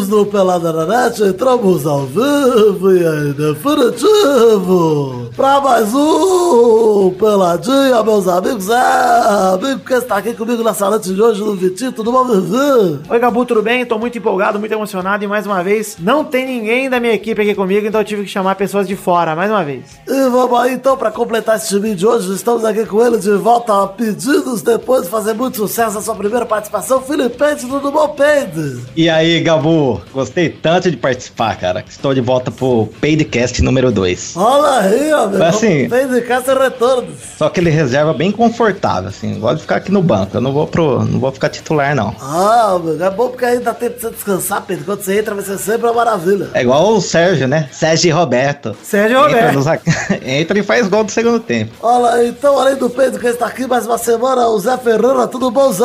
amigos do Pelada na Net, entramos ao vivo e em definitivo pra mais um Peladinha, meus amigos. É, amigo que está aqui comigo nessa noite de hoje no Vitinho, tudo bom, Vivi? Oi, Gabu, tudo bem? Tô muito empolgado, muito emocionado e mais uma vez não tem ninguém da minha equipe aqui comigo, então eu tive que chamar pessoas de fora, mais uma vez. E vamos aí então pra completar esse time de hoje. Estamos aqui com ele de volta a pedidos depois de fazer muito sucesso na sua primeira participação. Felipe, tudo bom, Peide? E aí, Gabu, gostei tanto de participar, cara. que Estou de volta pro Paidcast número 2. Olha aí, ó, meu. Mas assim- Peide casa retornos. Só que ele reserva bem confortável, assim. Gosto de ficar aqui no banco. Eu não vou pro. não vou ficar titular, não. Ah, meu, é bom porque aí dá tempo pra você descansar, Pedro. Quando você entra, vai ser sempre uma maravilha. É igual o Sérgio, né? Sérgio Roberto. Sérgio Entra, Roberto. nos Entra e faz gol do segundo tempo. Olha, então, além do Pedro que está aqui mais uma semana, o Zé Ferreira, tudo bom, Zé?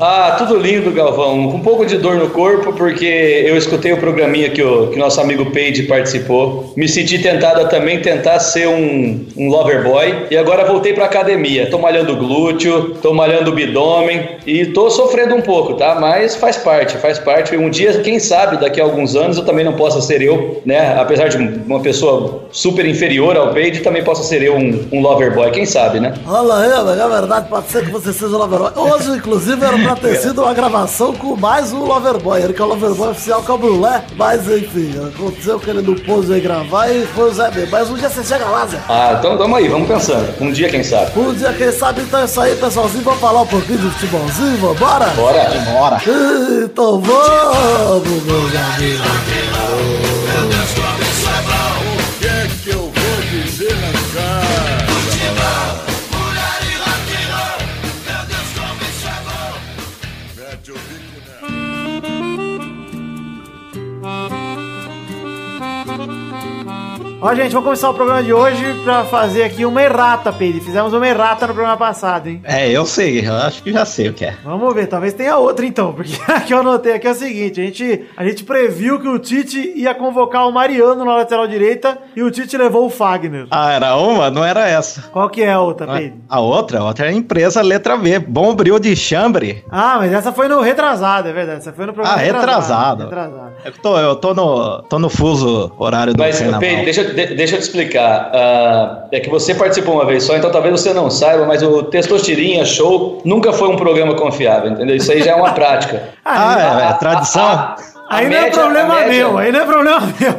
Ah, tudo lindo, Galvão. Com um pouco de dor no corpo, porque eu escutei o programinha que o que nosso amigo Paige participou. Me senti tentado a também tentar ser um, um lover boy. E agora voltei pra academia. Tô malhando glúteo, tô malhando bidômen e tô sofrendo um pouco, tá? Mas faz parte, faz parte. Um dia, quem sabe, daqui a alguns anos eu também não possa ser eu, né? Apesar de uma pessoa super inferior ao Paige, também possa ser eu um, um lover boy. Quem sabe, né? Olha amigo, é verdade, pode ser que você seja o Loverboy. Hoje, inclusive, era pra ter sido uma gravação com mais um Loverboy. Ele que é o Loverboy oficial com a Brulé. Mas, enfim, aconteceu que ele não pôde aí gravar e foi o Zé mesmo. Mas um dia você chega lá, Zé. Ah, então vamos aí, vamos pensando. Um dia, quem sabe. Um dia, quem sabe, então é isso aí, pessoalzinho. Vamos falar um pouquinho de futebolzinho, vambora? Bora! Bora! Então vamos, meus amigos. Ó, gente, vamos começar o programa de hoje pra fazer aqui uma errata, Pedro. Fizemos uma errata no programa passado, hein? É, eu sei, eu acho que já sei o que é. Vamos ver, talvez tenha outra então, porque a que eu anotei aqui é o seguinte: a gente, a gente previu que o Tite ia convocar o Mariano na lateral direita e o Tite levou o Fagner. Ah, era uma? Não era essa. Qual que é a outra, A, Pedro? a outra, a outra é a empresa letra B. Bom bril de chambre. Ah, mas essa foi no retrasado, é verdade. Essa foi no programa Ah, retrasado. Retrasado. Eu tô, eu tô no, tô no fuso horário do Mas. Pedro, deixa, eu- de- deixa eu te explicar. Ah, é que você participou uma vez só, então talvez você não saiba, mas o Testostirinha Show nunca foi um programa confiável, entendeu? Isso aí já é uma prática. Ah, é, é tradição? A- a aí não é problema meu, aí não é problema meu.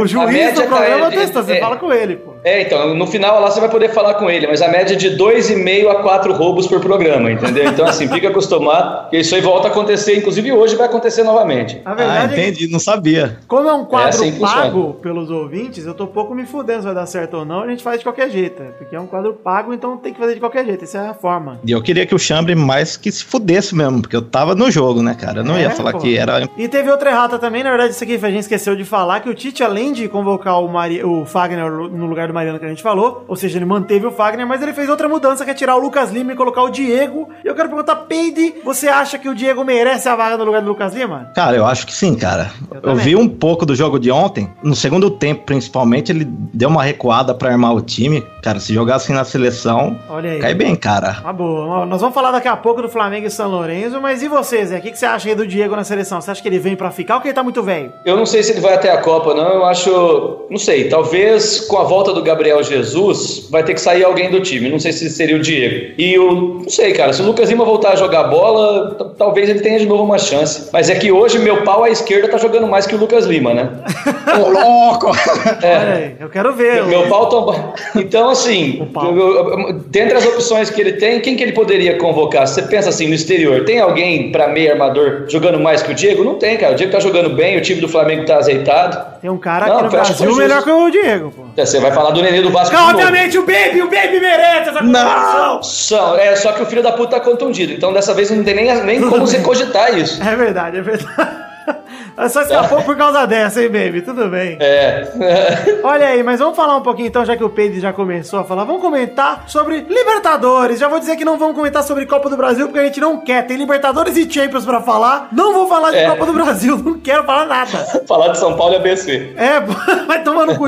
O juiz do programa tá- testa, você é- fala com ele, pô. É, então, no final lá você vai poder falar com ele, mas a média é de 2,5 a 4 roubos por programa, entendeu? Então, assim, fica acostumado, que isso aí volta a acontecer, inclusive hoje vai acontecer novamente. A Ah, verdade é que entendi, não sabia. Como é um quadro assim que funciona. pago pelos ouvintes, eu tô pouco me fudendo se vai dar certo ou não, a gente faz de qualquer jeito. Porque é um quadro pago, então tem que fazer de qualquer jeito. Essa é a forma. E eu queria que o Chambre mais que se fudesse mesmo, porque eu tava no jogo, né, cara? Eu não É, ia falar pô. que era. E teve outra errata também, na verdade, isso aqui a gente esqueceu de falar, que o Tite, além de convocar o, Mari... o Fagner no lugar do Mariano que a gente falou, ou seja, ele manteve o Fagner, mas ele fez outra mudança, que é tirar o Lucas Lima e colocar o Diego. E eu quero perguntar, Peide, você acha que o Diego merece a vaga no lugar do Lucas Lima? Cara, eu acho que sim, cara. Eu Eu, vi um pouco do jogo de ontem. No segundo tempo, principalmente, ele deu uma recuada pra armar o time. Cara, se jogar assim na seleção, Olha aí. cai bem, cara. Uma boa. Nós vamos falar daqui a pouco do Flamengo e São Lourenço, mas e você, Zé? O que, que você acha aí do Diego na seleção? Você acha que ele vem pra ficar ou que ele tá muito velho? Eu não sei se ele vai até a Copa, não. Eu acho. Não sei. Talvez com a volta do Gabriel Jesus vai ter que sair alguém do time. Não sei se seria o Diego. E o. Não sei, cara. Se o Lucas Lima voltar a jogar bola, talvez ele tenha de novo uma chance. Mas é que hoje meu pau à esquerda tá jogando mais que o Lucas Lima, né? Ô, louco! Olha aí, eu quero ver. Meu pau tomba. Então, assim, eu- eu- dentre as opções que ele tem, quem que ele poderia convocar? Você pensa assim, no exterior, tem alguém pra meio armador jogando mais que o Diego? Não tem, cara. O Diego tá jogando bem, o time do Flamengo tá azeitado. Tem um cara Não, aqui no Brasil melhor que o Diego, pô. É, Você vai falar do Nenê do Vasco novo. Obviamente o Baby, o Baby merece essa comparação. São, é, só que o filho da puta tá contundido. Então dessa vez não tem nem, nem como você cogitar isso. É verdade, é verdade. Só escapou por causa dessa, hein, baby? Tudo bem. É. Olha aí, mas vamos falar um pouquinho então, já que o Pedro já começou a falar. Vamos comentar sobre Libertadores. Já vou dizer que não vamos comentar sobre Copa do Brasil, porque a gente não quer. Tem Libertadores e Champions pra falar. Não vou falar de É. Copa do Brasil, não quero falar nada. Falar de São Paulo e ABC. É, vai tomar no cu.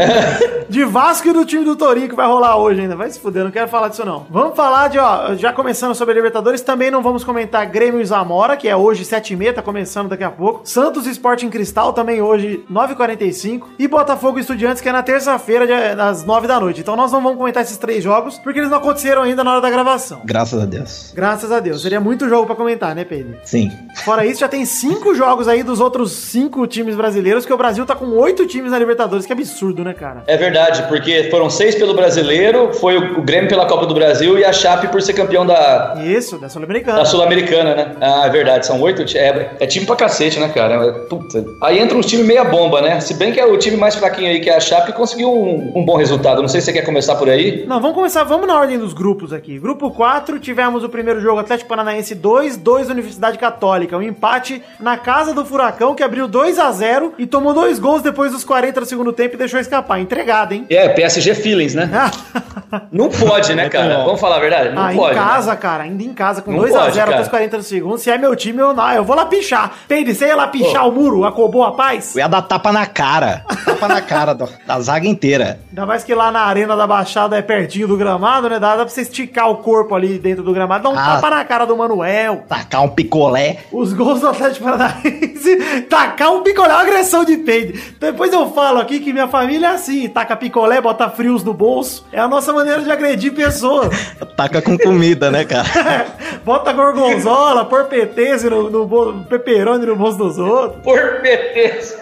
De Vasco e do time do Torinho que vai rolar hoje ainda. Vai se fuder, não quero falar disso não. Vamos falar de, ó, já começando sobre Libertadores, também não vamos comentar Grêmio e Zamora, que é hoje 7h30, tá começando daqui a pouco. Santos e Sporting Cristal também hoje 9h45. E Botafogo e Estudiantes, que é na terça-feira, às 9 da noite. Então nós não vamos comentar esses três jogos, porque eles não aconteceram ainda na hora da gravação. Graças a Deus. Graças a Deus. Seria muito jogo pra comentar, né, Pedro? Sim. Fora isso, já tem cinco jogos aí dos outros cinco times brasileiros, que o Brasil tá com oito times na Libertadores. Que absurdo, né, cara? É verdade, porque foram seis pelo brasileiro, foi o Grêmio pela Copa do Brasil e a Chape por ser campeão da, Isso, da Sul-Americana. da Sul-Americana, né? Ah, é verdade, são oito. É, é time pra cacete, né, cara? Puta. Aí entra uns times meia bomba, né? Se bem que é o time mais fraquinho aí, que é a Chape, conseguiu um, um bom resultado. Não sei se você quer começar por aí. Não, vamos começar, vamos na ordem dos grupos aqui. Grupo 4, tivemos o primeiro jogo Atlético Paranaense 2, 2 Universidade Católica. Um empate na casa do Furacão, que abriu 2 a 0 e tomou dois gols depois dos 40 do segundo tempo e deixou escapar. Entregado, hein? É, PSG Feelings, né? Não pode, né, cara? Vamos falar a verdade? Não ah, pode. em né? casa, cara, ainda em casa, com Não 2 a pode, 0 até cara. os 40 do segundo. Se é meu time, eu não, eu vou lá pichar. Peide, você ia lá pichar o muro, acobou a paz? Eu ia dar tapa na cara. Tapa na cara do- da zaga inteira. Ainda mais que lá na Arena da Baixada é pertinho do gramado, né? Dá, dá pra você esticar o corpo ali dentro do gramado, dá um Ah. tapa na cara do Manuel. Tacar um picolé. Os gols do Atlético Paranaense, tacar um picolé, uma agressão de peide. Depois eu falo aqui que minha família é assim, taca picolé, bota frios no bolso. É a nossa maneira de agredir pessoas. Taca com comida, né, cara? bota gorgonzola, porpetese no, no bolso, peperoni no bolso dos outros. Por PT.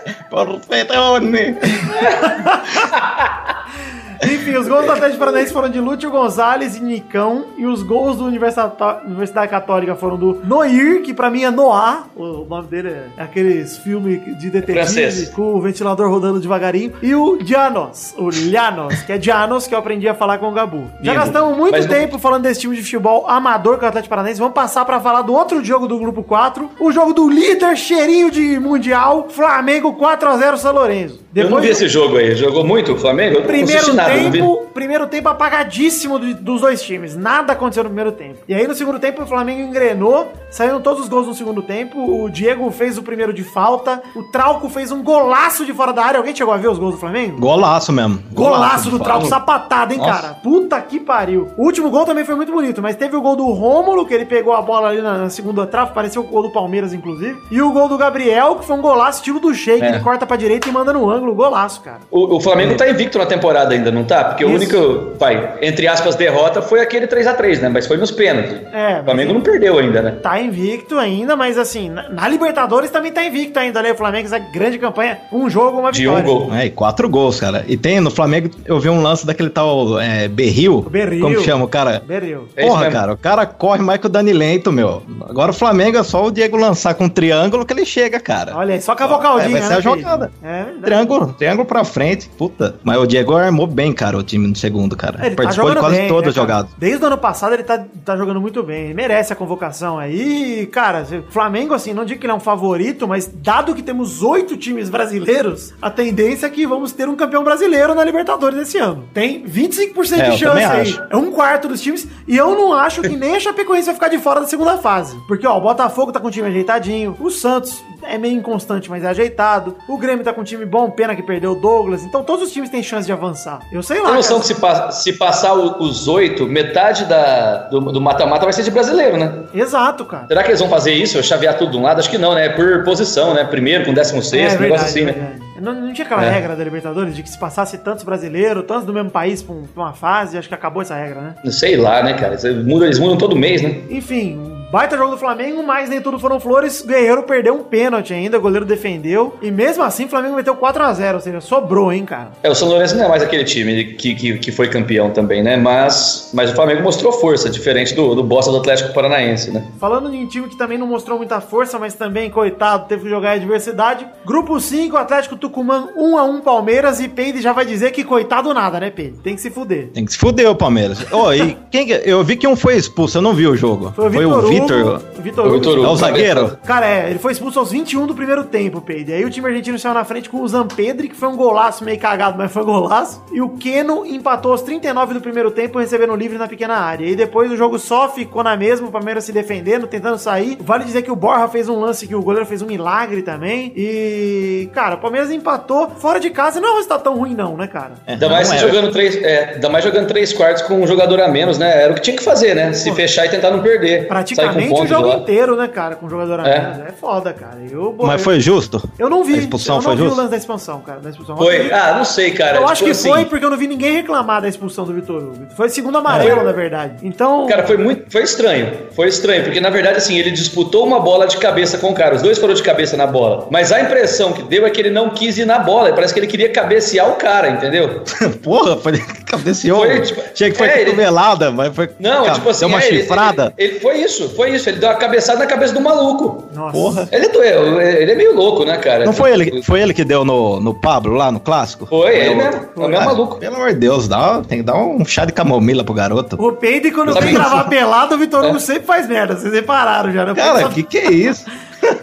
Enfim, os gols do Atlético Paranaense foram de Lúcio Gonzalez e Nicão. E os gols do Universidade, Católica foram do Noir, que pra mim é Noah. O nome dele é aqueles filmes de detetive Francês. com o ventilador rodando devagarinho. E o Janos, o Llanos, que é Janos, que eu aprendi a falar com o Gabu. Já Lindo. gastamos muito Mas não- tempo falando desse time de futebol amador que é o Atlético Paranaense. Vamos passar pra falar do outro jogo do grupo 4. O jogo do líder cheirinho de Mundial, Flamengo 4x0 São Lourenço. Eu não vi esse jogo aí. Jogou muito o Flamengo? Eu não Primeiro não vi. Tempo, primeiro tempo apagadíssimo do- dos dois times. Nada aconteceu no primeiro tempo. E aí no segundo tempo o Flamengo engrenou, saíram todos os gols no segundo tempo. O Diego fez o primeiro de falta, o Trauco fez um golaço de fora da área. Alguém chegou a ver os gols do Flamengo? Golaço mesmo. Golaço do de Trauco, sapatada, hein, Nossa. cara? Puta que pariu. O último gol também foi muito bonito, mas teve o gol do Rômulo, que ele pegou a bola ali na, na segunda trave, pareceu o gol do Palmeiras, inclusive. E o gol do Gabriel, que foi um golaço estilo do Sheik, É. ele corta pra direita e manda no ângulo, golaço, cara. O, o Flamengo tá invicto na temporada ainda, não tá? Porque o Isso. único, vai, entre aspas, derrota foi aquele 3x3, né? Mas foi nos pênaltis. É, O Flamengo não perdeu ainda, né? Tá invicto ainda, mas assim, na, na Libertadores também tá invicto ainda, né? O Flamengo essa grande campanha, um jogo, uma De um vitória. gol. É, e quatro gols, cara. E tem no Flamengo, eu vi um lance daquele tal é, Berril. Berril. Como que chama o cara? Berril. É Porra, mesmo. cara, o cara corre mais que o Dani Lento, meu. Agora o Flamengo é só o Diego lançar com um triângulo que ele chega, cara. Olha aí, só com a vocaldinha, É, vai ser né, a filho? jogada. É. Triângulo, triângulo pra frente, puta. Mas o Diego armou bem, cara, o time no segundo, cara. É, Ele tá Participou de jogando quase bem, todas né, jogadas. Desde o ano passado ele tá, tá jogando muito bem. Ele merece a convocação aí. Cara, Flamengo, assim, não digo que ele é um favorito, mas dado que temos oito times brasileiros, a tendência é que vamos ter um campeão brasileiro na Libertadores esse ano. Tem 25% É, de chance aí. acho. É um quarto dos times. E eu não acho que nem a Chapecoense vai ficar de fora da segunda fase. Porque, ó, o Botafogo tá com o time ajeitadinho. O Santos é meio inconstante, mas é ajeitado. O Grêmio tá com um time bom, pena que perdeu o Douglas. Então todos os times têm chance de avançar. Eu sei lá. Tem noção cara. que se, pa- se passar o- os oito, metade da, do mata-mata vai ser de brasileiro, né? Exato, cara. Será que eles vão fazer isso? Chavear tudo de um lado? Acho que não, né? Por posição, né? Primeiro com décimo sexto, um negócio assim, né? Não, não tinha aquela É. regra da Libertadores de que se passasse tantos brasileiros, tantos do mesmo país pra, um- uma fase, acho que acabou essa regra, né? Não sei lá, né, cara? Eles mudam, eles mudam todo mês, né? Enfim, um baita jogo do Flamengo, mas nem tudo foram flores. Guerreiro perdeu um pênalti ainda, o goleiro defendeu. E mesmo assim, o Flamengo meteu 4x0, ou seja, sobrou, hein, cara. É, o São Lourenço não é mais aquele time que, que, que foi campeão também, né? Mas, mas o Flamengo mostrou força, diferente do, do bosta do Atlético Paranaense, né? Falando de um time que também não mostrou muita força, mas também, coitado, teve que jogar em adversidade. Grupo 5, Atlético Tucumã 1x1 Palmeiras e Peide já vai dizer que coitado nada, né, Peide? Tem que se fuder. Tem que se fuder o Palmeiras. Ô, e quem que- Eu vi que um foi expulso, eu não vi o jogo. Foi o Vitor Vitor. Vitor O Hugo. Vitor É o zagueiro? Cara, é, ele foi expulso aos 21 do primeiro tempo, Peide. Aí o time argentino saiu na frente com o Zampedri, que foi um golaço meio cagado, mas foi golaço. E o Keno empatou aos 39 do primeiro tempo, recebendo livre na pequena área. E depois o jogo só ficou na mesma, o Palmeiras se defendendo, tentando sair. Vale dizer que o Borja fez um lance que o goleiro fez um milagre também. E, cara, o Palmeiras empatou fora de casa. Não é um resultado tão ruim, não, né, cara? É, Ainda mais, era. jogando três, é, ainda mais jogando três quartos com um jogador a menos, né? Era o que tinha que fazer, né? Se fechar e tentar não perder. Praticamente o jogo inteiro, né, cara, com jogador a É. menos. É foda, cara. Eu, Mas foi justo? Eu não vi. A expulsão eu não foi vi justa? o lance da expulsão, cara. Da expulsão. Foi. Ah, não sei, cara. Eu Tipo acho que assim, foi porque eu não vi ninguém reclamar da expulsão do Vitor Hugo. Foi segundo amarelo, É. na verdade. Então. Cara, foi muito. Foi estranho. Foi estranho, porque na verdade, assim, ele disputou uma bola de cabeça com o cara. Os dois foram de cabeça na bola. Mas a impressão que deu é que ele não quis ir na bola. Parece que ele queria cabecear o cara, entendeu? Porra, foi cabeceou. Foi, tipo, Achei que foi é, ele- cotovelada, mas foi. Não, Cara, tipo assim. Deu uma é, ele- chifrada. Ele, ele- foi isso, foi isso. Ele deu uma cabeçada na cabeça do maluco. Nossa. Porra. Ele é, doeu, ele é meio louco, né, cara? Não foi ele, foi ele que deu no, no Pablo lá no clássico? Foi, ele o- mesmo. É o mesmo Ah, maluco. Pelo amor de Deus, dá, tem que dar um chá de camomila pro garoto. O Peide, quando vem isso? gravar pelado, o Vitor Hugo É. sempre faz merda. Vocês repararam já, né? Cara, Só- que que é isso?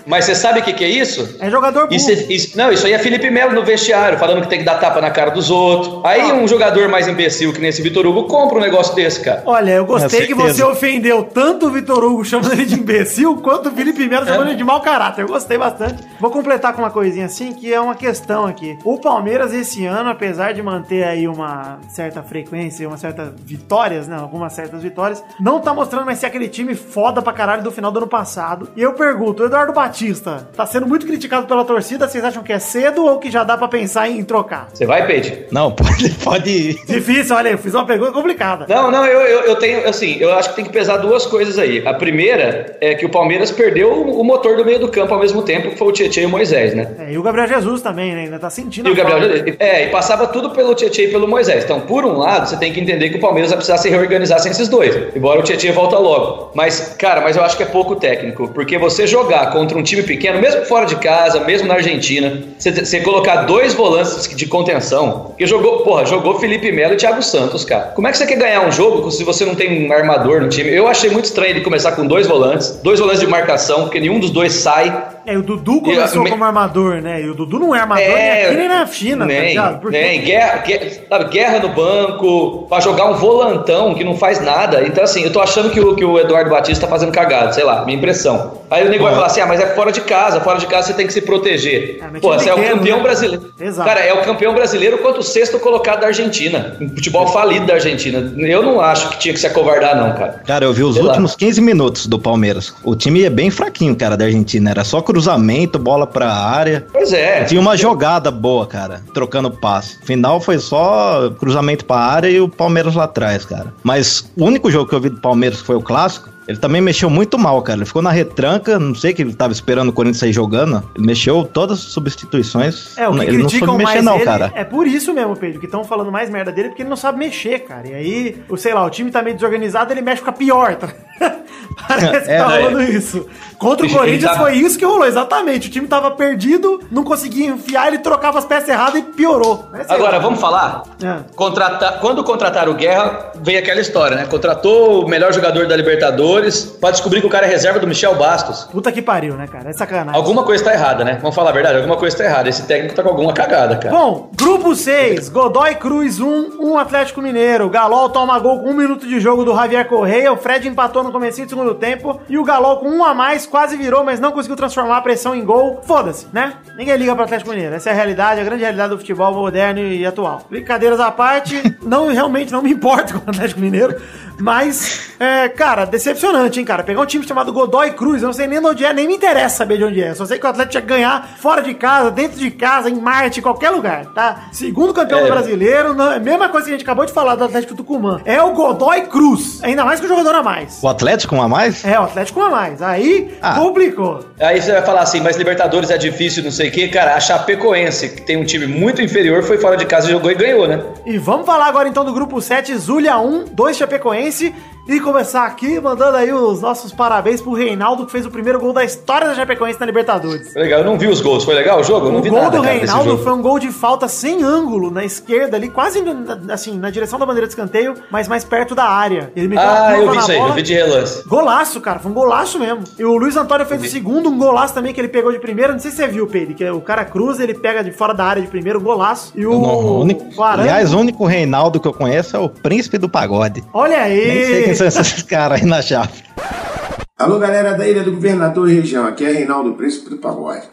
Mas você sabe o que, que é isso? É jogador burro. Isso, isso- não, isso aí é Felipe Melo no vestiário, falando que tem que dar tapa na cara dos outros. Aí Ah. um jogador mais imbecil que nem esse Vitor Hugo compra um negócio desse, cara. Olha, eu gostei Com que você ofendeu tanto o Vitor Hugo chamando ele de imbecil, quanto o Felipe Melo chamando ele de mau caráter. Eu gostei bastante. Vou completar com uma coisinha assim, que é uma questão aqui. O Palmeiras esse ano, apesar de manter aí uma certa frequência, uma certa vitórias, né, algumas certas vitórias, não tá mostrando mais ser aquele time foda pra caralho do final do ano passado. E eu pergunto, o Eduardo Batista tá sendo muito criticado pela torcida, vocês acham que é cedo ou que já dá pra pensar em trocar? Você vai, Peide? Não, pode, pode ir. Difícil, olha, eu fiz uma pergunta complicada. Não, não, eu, eu, eu tenho, assim, eu acho que tem que pesar duas coisas aí. A primeira é que o Palmeiras perdeu o, motor do meio do campo ao mesmo tempo, que foi o Tietchan e o Moisés, né? É, e o Gabriel Jesus também, né? Ainda tá sentindo E o Gabriel. Jesus. É, e passava tudo pelo Tietchan e pelo Moisés. Então, por um lado, você tem que entender que o Palmeiras vai precisar se reorganizar sem esses dois. Embora o Tietchan volta logo. Mas, cara, mas eu acho que é pouco técnico. Porque você jogar contra um time pequeno, mesmo fora de casa, mesmo na Argentina, você, colocar dois volantes de contenção, que jogou, porra, jogou Felipe Melo e Thiago Santos, cara. Como é que você quer ganhar um jogo se você não tem um armador no time? Eu achei muito estranho ele começar com dois volantes, dois volantes de marcação, porque nenhum dos dois sai. É, o Dudu começou E como armador, né? E o Dudu não é armador nem É, aqui nem na China, tá nem, ligado? Porque nem, guerra, guerra, sabe, guerra no banco, pra jogar um volantão que não faz nada. Então, assim, eu tô achando que o, que o Eduardo Batista tá fazendo cagada, sei lá, minha impressão. Aí o nego vai falar assim: ah, mas é fora de casa, fora de casa você tem que se proteger. É, Pô, você é o campeão né? brasileiro. Exato. Cara, é o campeão brasileiro quanto o sexto colocado da Argentina. Um futebol falido da Argentina. Eu não acho que tinha que se acovardar, não, cara. Cara, eu vi os Sei lá. últimos 15 minutos do Palmeiras. O time é bem fraquinho, cara, da Argentina. Era só cruzamento, bola pra área. Pois é. Tinha uma jogada boa, cara, trocando passe. Final foi só cruzamento pra área e o Palmeiras lá atrás, cara. Mas o único jogo que eu vi do Palmeiras que foi o clássico, ele também mexeu muito mal, cara. Ele ficou na retranca, não sei que ele tava esperando o Corinthians sair jogando. Ele mexeu todas as substituições. É, o que ele não soube mais mexer, não, ele cara. é por isso mesmo, Pedro, que estão falando mais merda dele, porque ele não sabe mexer, cara. E aí, o, sei lá, o time tá meio desorganizado, ele mexe fica pior, tá? Parece que É, tá é. rolando isso. Contra o Corinthians foi isso que rolou, exatamente. O time tava perdido, não conseguia enfiar, ele trocava as peças erradas e piorou. Essa é Agora, a- vamos falar? É. Contratar, quando contrataram o Guerra, veio aquela história, né? Contratou o melhor jogador da Libertadores pra descobrir que o cara é reserva do Michel Bastos. Puta que pariu, né, cara? É sacanagem. Alguma coisa tá errada, né? Vamos falar a verdade, alguma coisa tá errada. Esse técnico tá com alguma cagada, cara. Bom, grupo 6, Godoy Cruz 1, 1 Atlético Mineiro. Galol toma gol com um minuto de jogo do Javier Correia. O Fred empatou no comecinho do segundo tempo. E o Galol com um a mais, quase virou, mas não conseguiu transformar a pressão em gol. Foda-se, né? Ninguém liga pro Atlético Mineiro. Essa é a realidade, a grande realidade do futebol moderno e atual. Brincadeiras à parte, não realmente não me importo com o Atlético Mineiro. Mas, é, cara, decepcionante, hein, cara? Pegar um time chamado Godoy Cruz, eu não sei nem de onde é, nem me interessa saber de onde é. Só sei que o Atlético que ganhar fora de casa, dentro de casa, em Marte, em qualquer lugar, tá? Segundo campeão É. brasileiro, não, é a mesma coisa que a gente acabou de falar do Atlético Tucumã. É o Godoy Cruz. Ainda mais que o jogador a mais. O Atlético um a mais? É, o Atlético a mais. Aí, Ah. complicou. Aí você vai falar assim, mas Libertadores é difícil, não sei o quê. Cara, a Chapecoense, que tem um time muito inferior, foi fora de casa, jogou e ganhou, né? E vamos falar agora então do grupo 7, Zulia 1, 2 Chapecoense. E começar aqui mandando aí os nossos parabéns pro Reinaldo, que fez o primeiro gol da história da Chapecoense na Libertadores. Legal, eu não vi os gols. Foi legal o jogo? Eu não O vi gol nada, do cara, Reinaldo foi um gol de falta sem ângulo na esquerda, ali quase na- assim, na direção da bandeira de escanteio, mas mais perto da área. Ele meteu a Ah, eu vi isso aí, bola. eu vi de relance. Golaço, cara, foi um golaço mesmo. E o Luiz Antônio fez o segundo, um golaço também que ele pegou de primeira. Não sei se você viu, Pedro, que é o cara cruza, ele pega de fora da área de primeiro, golaço. E o, não- o único, o Arango- aliás, o único Reinaldo que eu conheço é o príncipe do pagode. olha aí. Nem sei quem são esses caras aí na chave. Alô, galera da Ilha do Governador e região. Aqui é Reinaldo Príncipe do Pagode.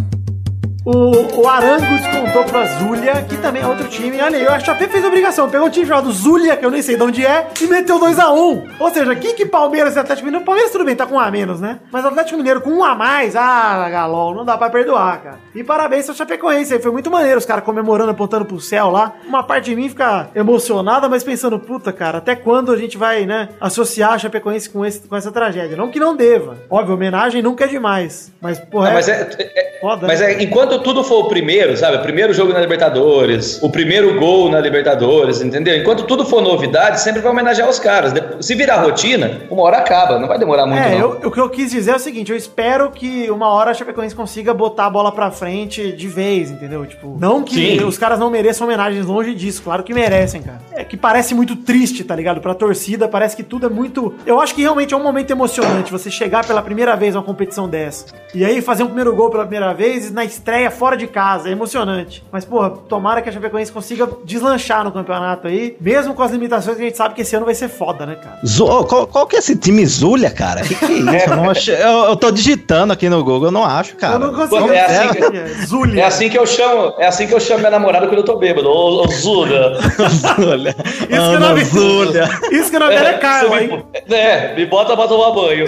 O, o Arango descontou pra Zulia, que também é outro time. Olha aí, o Chape fez obrigação. Pegou um time chamado Zulia, que eu nem sei de onde é, e meteu 2x1. Ou seja, que que Palmeiras e Atlético Mineiro... Palmeiras tudo bem, tá com um a menos, né? Mas Atlético Mineiro com um a mais, ah, Galol, não dá pra perdoar, cara. E parabéns ao Chapecoense aí, foi muito maneiro os caras comemorando, apontando pro céu lá. Uma parte de mim fica emocionada, mas pensando, puta, cara, até quando a gente vai, né, associar a Chapecoense com, esse, com essa tragédia? Não que não deva. Óbvio, homenagem nunca é demais. Mas, porra, Não, mas é, é- Foda, mas né? é, enquanto tudo for o primeiro, sabe? O primeiro jogo na Libertadores, o primeiro gol na Libertadores, entendeu? Enquanto tudo for novidade, sempre vai homenagear os caras. Se virar rotina, uma hora acaba, não vai demorar muito, É, não. eu- o que eu quis dizer é o seguinte, eu espero que uma hora a Chapecoense consiga botar a bola pra frente de vez, entendeu? Tipo, não que Sim. os caras não mereçam homenagens longe disso, claro que merecem, cara. É que parece muito triste, tá ligado? Pra torcida, parece que tudo é muito... Eu acho que realmente é um momento emocionante você chegar pela primeira vez a uma competição dessa. E aí fazer um primeiro gol pela primeira vez na estreia fora de casa, é emocionante. Mas, porra, tomara que a Chapecoense consiga deslanchar no campeonato aí, mesmo com as limitações que a gente sabe que esse ano vai ser foda, né, cara? Qual, qual que é esse time Zulia, cara? Que que é isso? Eu, não achei- eu- eu tô digitando aqui no Google, eu não acho, cara. eu não consigo... Pô, é assim que- É, Zulia. É assim que eu chamo, é assim que eu chamo minha namorada quando eu tô bêbado. Ô, ô. Zulia. Isso que Ana não Zulia. Isso que o nome dela é Carla, Você hein? É, me bota pra tomar banho.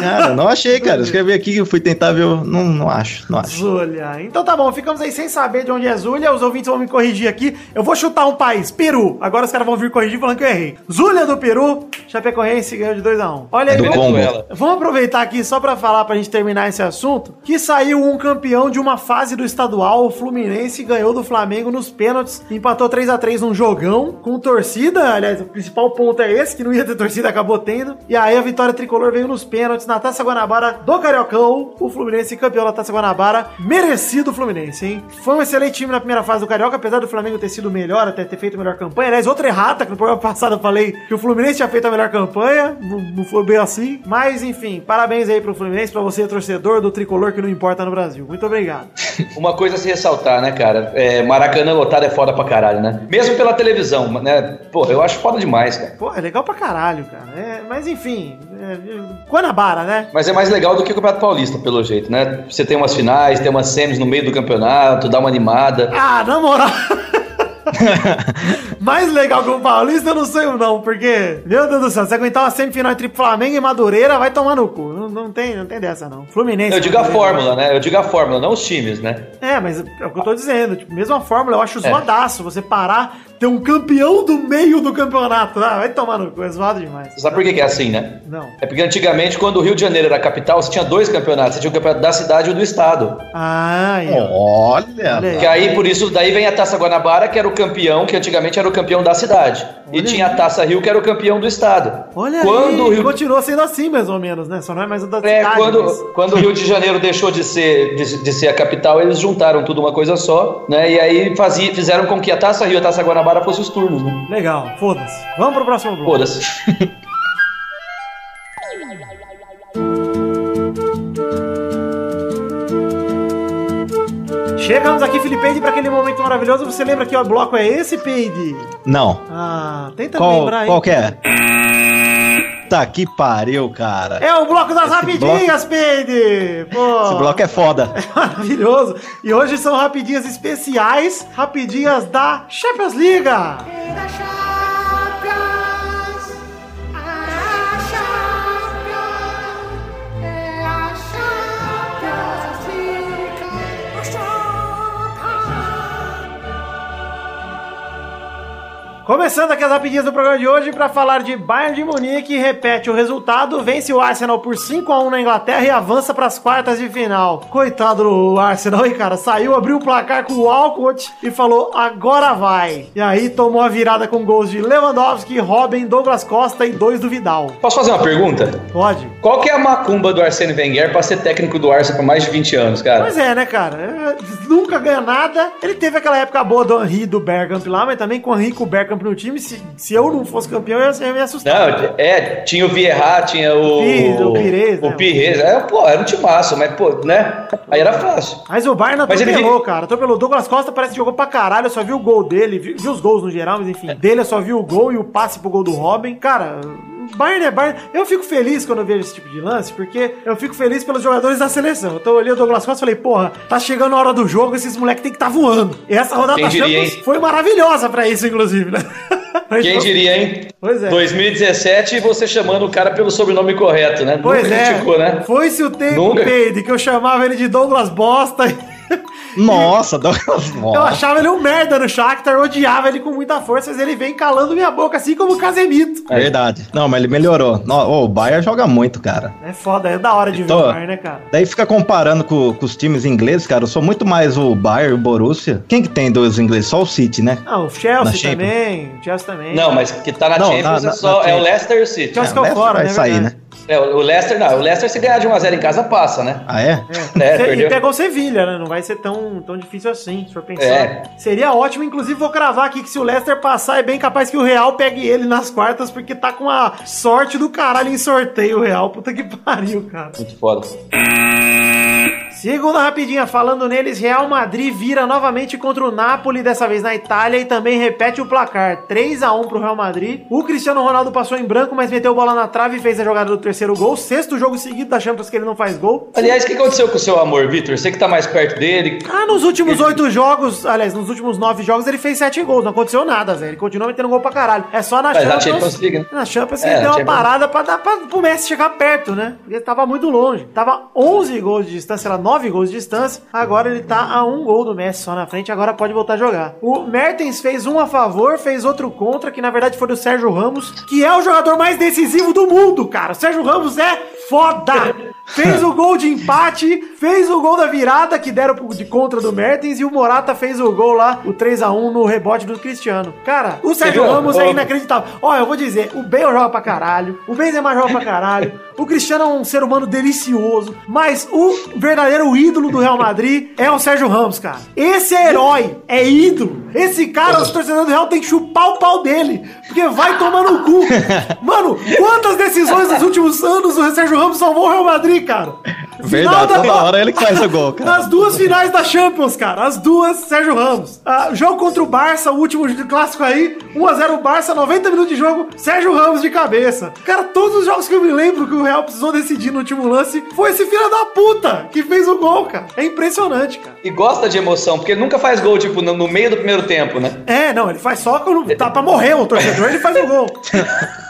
Cara, não achei, cara. Escrevi aqui que eu fui tentar ver. eu- Não, não acho, não acho. Zulia. Então tá bom, ficamos aí sem saber de onde é Zulia. Os ouvintes vão me corrigir aqui. Eu vou chutar um país, Peru. Agora os caras vão vir corrigir falando que eu errei. Zulia do Peru, Chapecoense ganhou de 2x1. Olha aí, do Congo. Vamos aproveitar aqui só pra falar, pra gente terminar esse assunto, que saiu um campeão de uma fase do estadual, o Fluminense ganhou do Flamengo nos pênaltis, empatou 3 a 3 num jogão, com torcida, aliás, o principal ponto é esse, que não ia ter torcida, acabou tendo, e aí a vitória tricolor veio nos pênaltis, na Taça Guanabara do Cariocão, o Fluminense campeão da Taça Guanabara, merecido Fluminense, hein? Foi um excelente time na primeira fase do Carioca, apesar do Flamengo ter sido melhor, até ter feito melhor campanha, aliás, outra errata, que no programa passado eu falei que o Fluminense tinha feito a melhor campanha, não, não foi bem assim, mas enfim, parabéns aí pro Fluminense, pra você, torcedor do tricolor que não importa no Brasil. Muito obrigado. Uma coisa a se ressaltar, né, cara? É, Maracanã lotado é foda pra caralho, né? Mesmo pela televisão, né? Pô, eu acho foda demais, cara. Pô, é legal pra caralho, cara. É, mas enfim, é, é, Né? Mas é mais legal do que o Campeonato Paulista, pelo jeito, né? Você tem umas finais, tem umas semis no meio do campeonato, dá uma animada. Ah, na moral. Mais legal que o Paulista eu não sei não, porque, meu Deus do céu, se aguentar uma semifinal entre Flamengo e Madureira, vai tomar no cu. Não, não tem, não tem dessa não. Fluminense. Eu digo a fórmula, né? Eu digo a fórmula, não os times, né? É, mas é o que eu tô dizendo. Tipo, mesmo a fórmula, eu acho É. zoadaço. Você parar, ter um campeão do meio do campeonato. Ah, vai tomar no cu, é zoado demais. Você sabe por que, que é assim, né? Não. É porque antigamente, quando o Rio de Janeiro era a capital, você tinha dois campeonatos. Você tinha o campeonato da cidade e o do estado. Ah, ó. Olha. Que aí, por isso, daí vem a Taça Guanabara, que era o campeão, que antigamente era o campeão da cidade. e Olha tinha aí. a Taça Rio, que era o campeão do estado. Olha quando aí, o Rio continua sendo assim, mais ou menos, né? Só não é mais o da É, cidade. quando, mas- quando o Rio de Janeiro deixou de ser, de, de ser a capital, eles juntaram tudo uma coisa só, né? E aí fazia, fizeram com que a Taça Rio e a Taça Guanabara fossem os turnos, né? Legal, foda-se. Vamos pro próximo bloco. Foda-se. Chegamos aqui, Felipe, para aquele momento maravilhoso. Você lembra que o bloco é esse, Peide? Não. Ah, tenta Qual, lembrar aí. qual que é? Tá que pariu, cara. É o bloco das rapidinhas, Peide! Pô, Esse bloco é foda. maravilhoso. E hoje são rapidinhas especiais, rapidinhas da Champions League. Começando aqui as rapidinhas do programa de hoje para falar de Bayern de Munique, repete o resultado, vence o Arsenal por 5 a 1 na Inglaterra e avança para as quartas de final. Coitado do Arsenal, hein, cara? Saiu, abriu o placar com o Walcott e falou: "Agora vai". E aí tomou a virada com gols de Lewandowski, Robin, Douglas Costa e dois do Vidal. Posso fazer uma pergunta? Pode. Qual que é a macumba do Arsene Wenger pra ser técnico do Arsenal por mais de 20 anos, cara? Pois é, né, cara? Nunca ganha nada. Ele teve aquela época boa do Henry e do Bergkamp lá, mas também com o e com o Bergkamp no time, se, se eu não fosse campeão, eu ia, eu ia me assustar. Não, é, tinha o Vieira, tinha o. Pires, o Pires, né? O Pires. É, pô, era um timaço, mas, pô, né? Aí era fácil. Mas o Bayern Mas ele atropelou, vive- cara. Atropelou. Douglas Costa parece que jogou pra caralho. Eu só vi o gol dele. Vi, vi os gols no geral, mas É. enfim. Dele eu só vi o gol e o passe pro gol do Robin. Cara, Bayern é Bayern. Eu fico feliz quando eu vejo esse tipo de lance, porque eu fico feliz pelos jogadores da seleção. Então eu olhei o Douglas Costa e falei, porra, tá chegando a hora do jogo, esses moleques tem que tá voando. E essa rodada da Champions foi maravilhosa pra isso, inclusive, né? Mas Quem diria, hein? Pois é. 2017 você chamando o cara pelo sobrenome correto, né? Pois Nunca é. criticou, né? Foi-se o tempo, Nunca. Peide, que eu chamava ele de Douglas Bosta. Nossa, Douglas Eu Moura. achava ele um merda no Shakhtar, eu odiava ele com muita força, mas ele vem calando minha boca, assim como o Casemito. Verdade. Não, mas ele melhorou. No, ô, o Bayern joga muito, cara. É foda, é da hora de ver Tô. o Bayern, né, cara? Daí fica comparando com, com os times ingleses, cara. Eu sou muito mais o Bayern, o Borussia. Quem que tem dois ingleses? Só o City, né? Ah, o Chelsea também, o Chelsea também. Não, mas que tá na Não, Champions na- é na- só. na é o. Leicester e o City. Chelsea É, caiu o Leicester fora, vai né, sair, verdade. né? É, o Leicester não. O Leicester, se ganhar de 1x0 em casa, passa, né? Ah, é? É, É, e pegou o Sevilha, né? Não vai ser tão, tão difícil assim, se for pensar. É. Seria ótimo, inclusive vou cravar aqui que se o Leicester passar, é bem capaz que o Real pegue ele nas quartas, porque tá com a sorte do caralho em sorteio o Real. Puta que pariu, cara. Muito foda. Segunda rapidinha, falando neles, Real Madrid vira novamente contra o Napoli, dessa vez na Itália, e também repete o placar, 3 a 1 pro Real Madrid. O Cristiano Ronaldo passou em branco, mas meteu bola na trave e fez a jogada do terceiro gol. Sexto jogo seguido da Champions que ele não faz gol. Aliás, o que aconteceu com o seu amor, Vitor? Você que tá mais perto dele. Ah, nos últimos oito jogos, aliás, nos últimos nove jogos, ele fez sete gols. Não aconteceu nada, Zé. Ele continua metendo gol pra caralho. É só na Mas na Champions. Champions League, né? Na Champions É, ele deu uma Champions. parada pra dar pra, pro Messi chegar perto, né? Porque ele tava muito longe. Tava 11 gols de distância, era 9 gols de distância. Agora ele tá a um gol do Messi só na frente. Agora pode voltar a jogar. O Mertens fez um a favor, fez outro contra, que na verdade foi do Sérgio Ramos, que é o jogador mais decisivo do mundo, cara. O Sérgio Ramos é foda! Fez o gol de empate, fez o gol da virada que deram de contra do Mertens e o Morata fez o gol lá, o 3x1 no rebote do Cristiano. Cara, o Sérgio? Ramos é inacreditável. Ó, eu vou dizer, o Bale joga pra caralho, o Benzema joga pra caralho, o Cristiano é um ser humano delicioso, mas o verdadeiro ídolo do Real Madrid é o Sérgio Ramos, cara. Esse é herói, é ídolo. Esse cara, os torcedores do Real tem que chupar o pau dele, porque vai tomar no cu. Mano, quantas decisões nos últimos anos o Sérgio Ramos salvou o Real Madrid, cara? Verdade, toda hora ele que faz o gol, cara. Nas duas finais da Champions, cara. As duas, Sérgio Ramos. Ah, jogo contra o Barça, o último clássico aí. 1x0 Barça, 90 minutos de jogo. Sérgio Ramos de cabeça. Cara, todos os jogos que eu me lembro que o Real precisou decidir no último lance foi esse filho da puta que fez o gol, cara. É impressionante, cara. E gosta de emoção, porque ele nunca faz gol, tipo, no, no meio do primeiro tempo, né? É, não, ele faz só quando tá pra morrer o torcedor, ele faz o gol.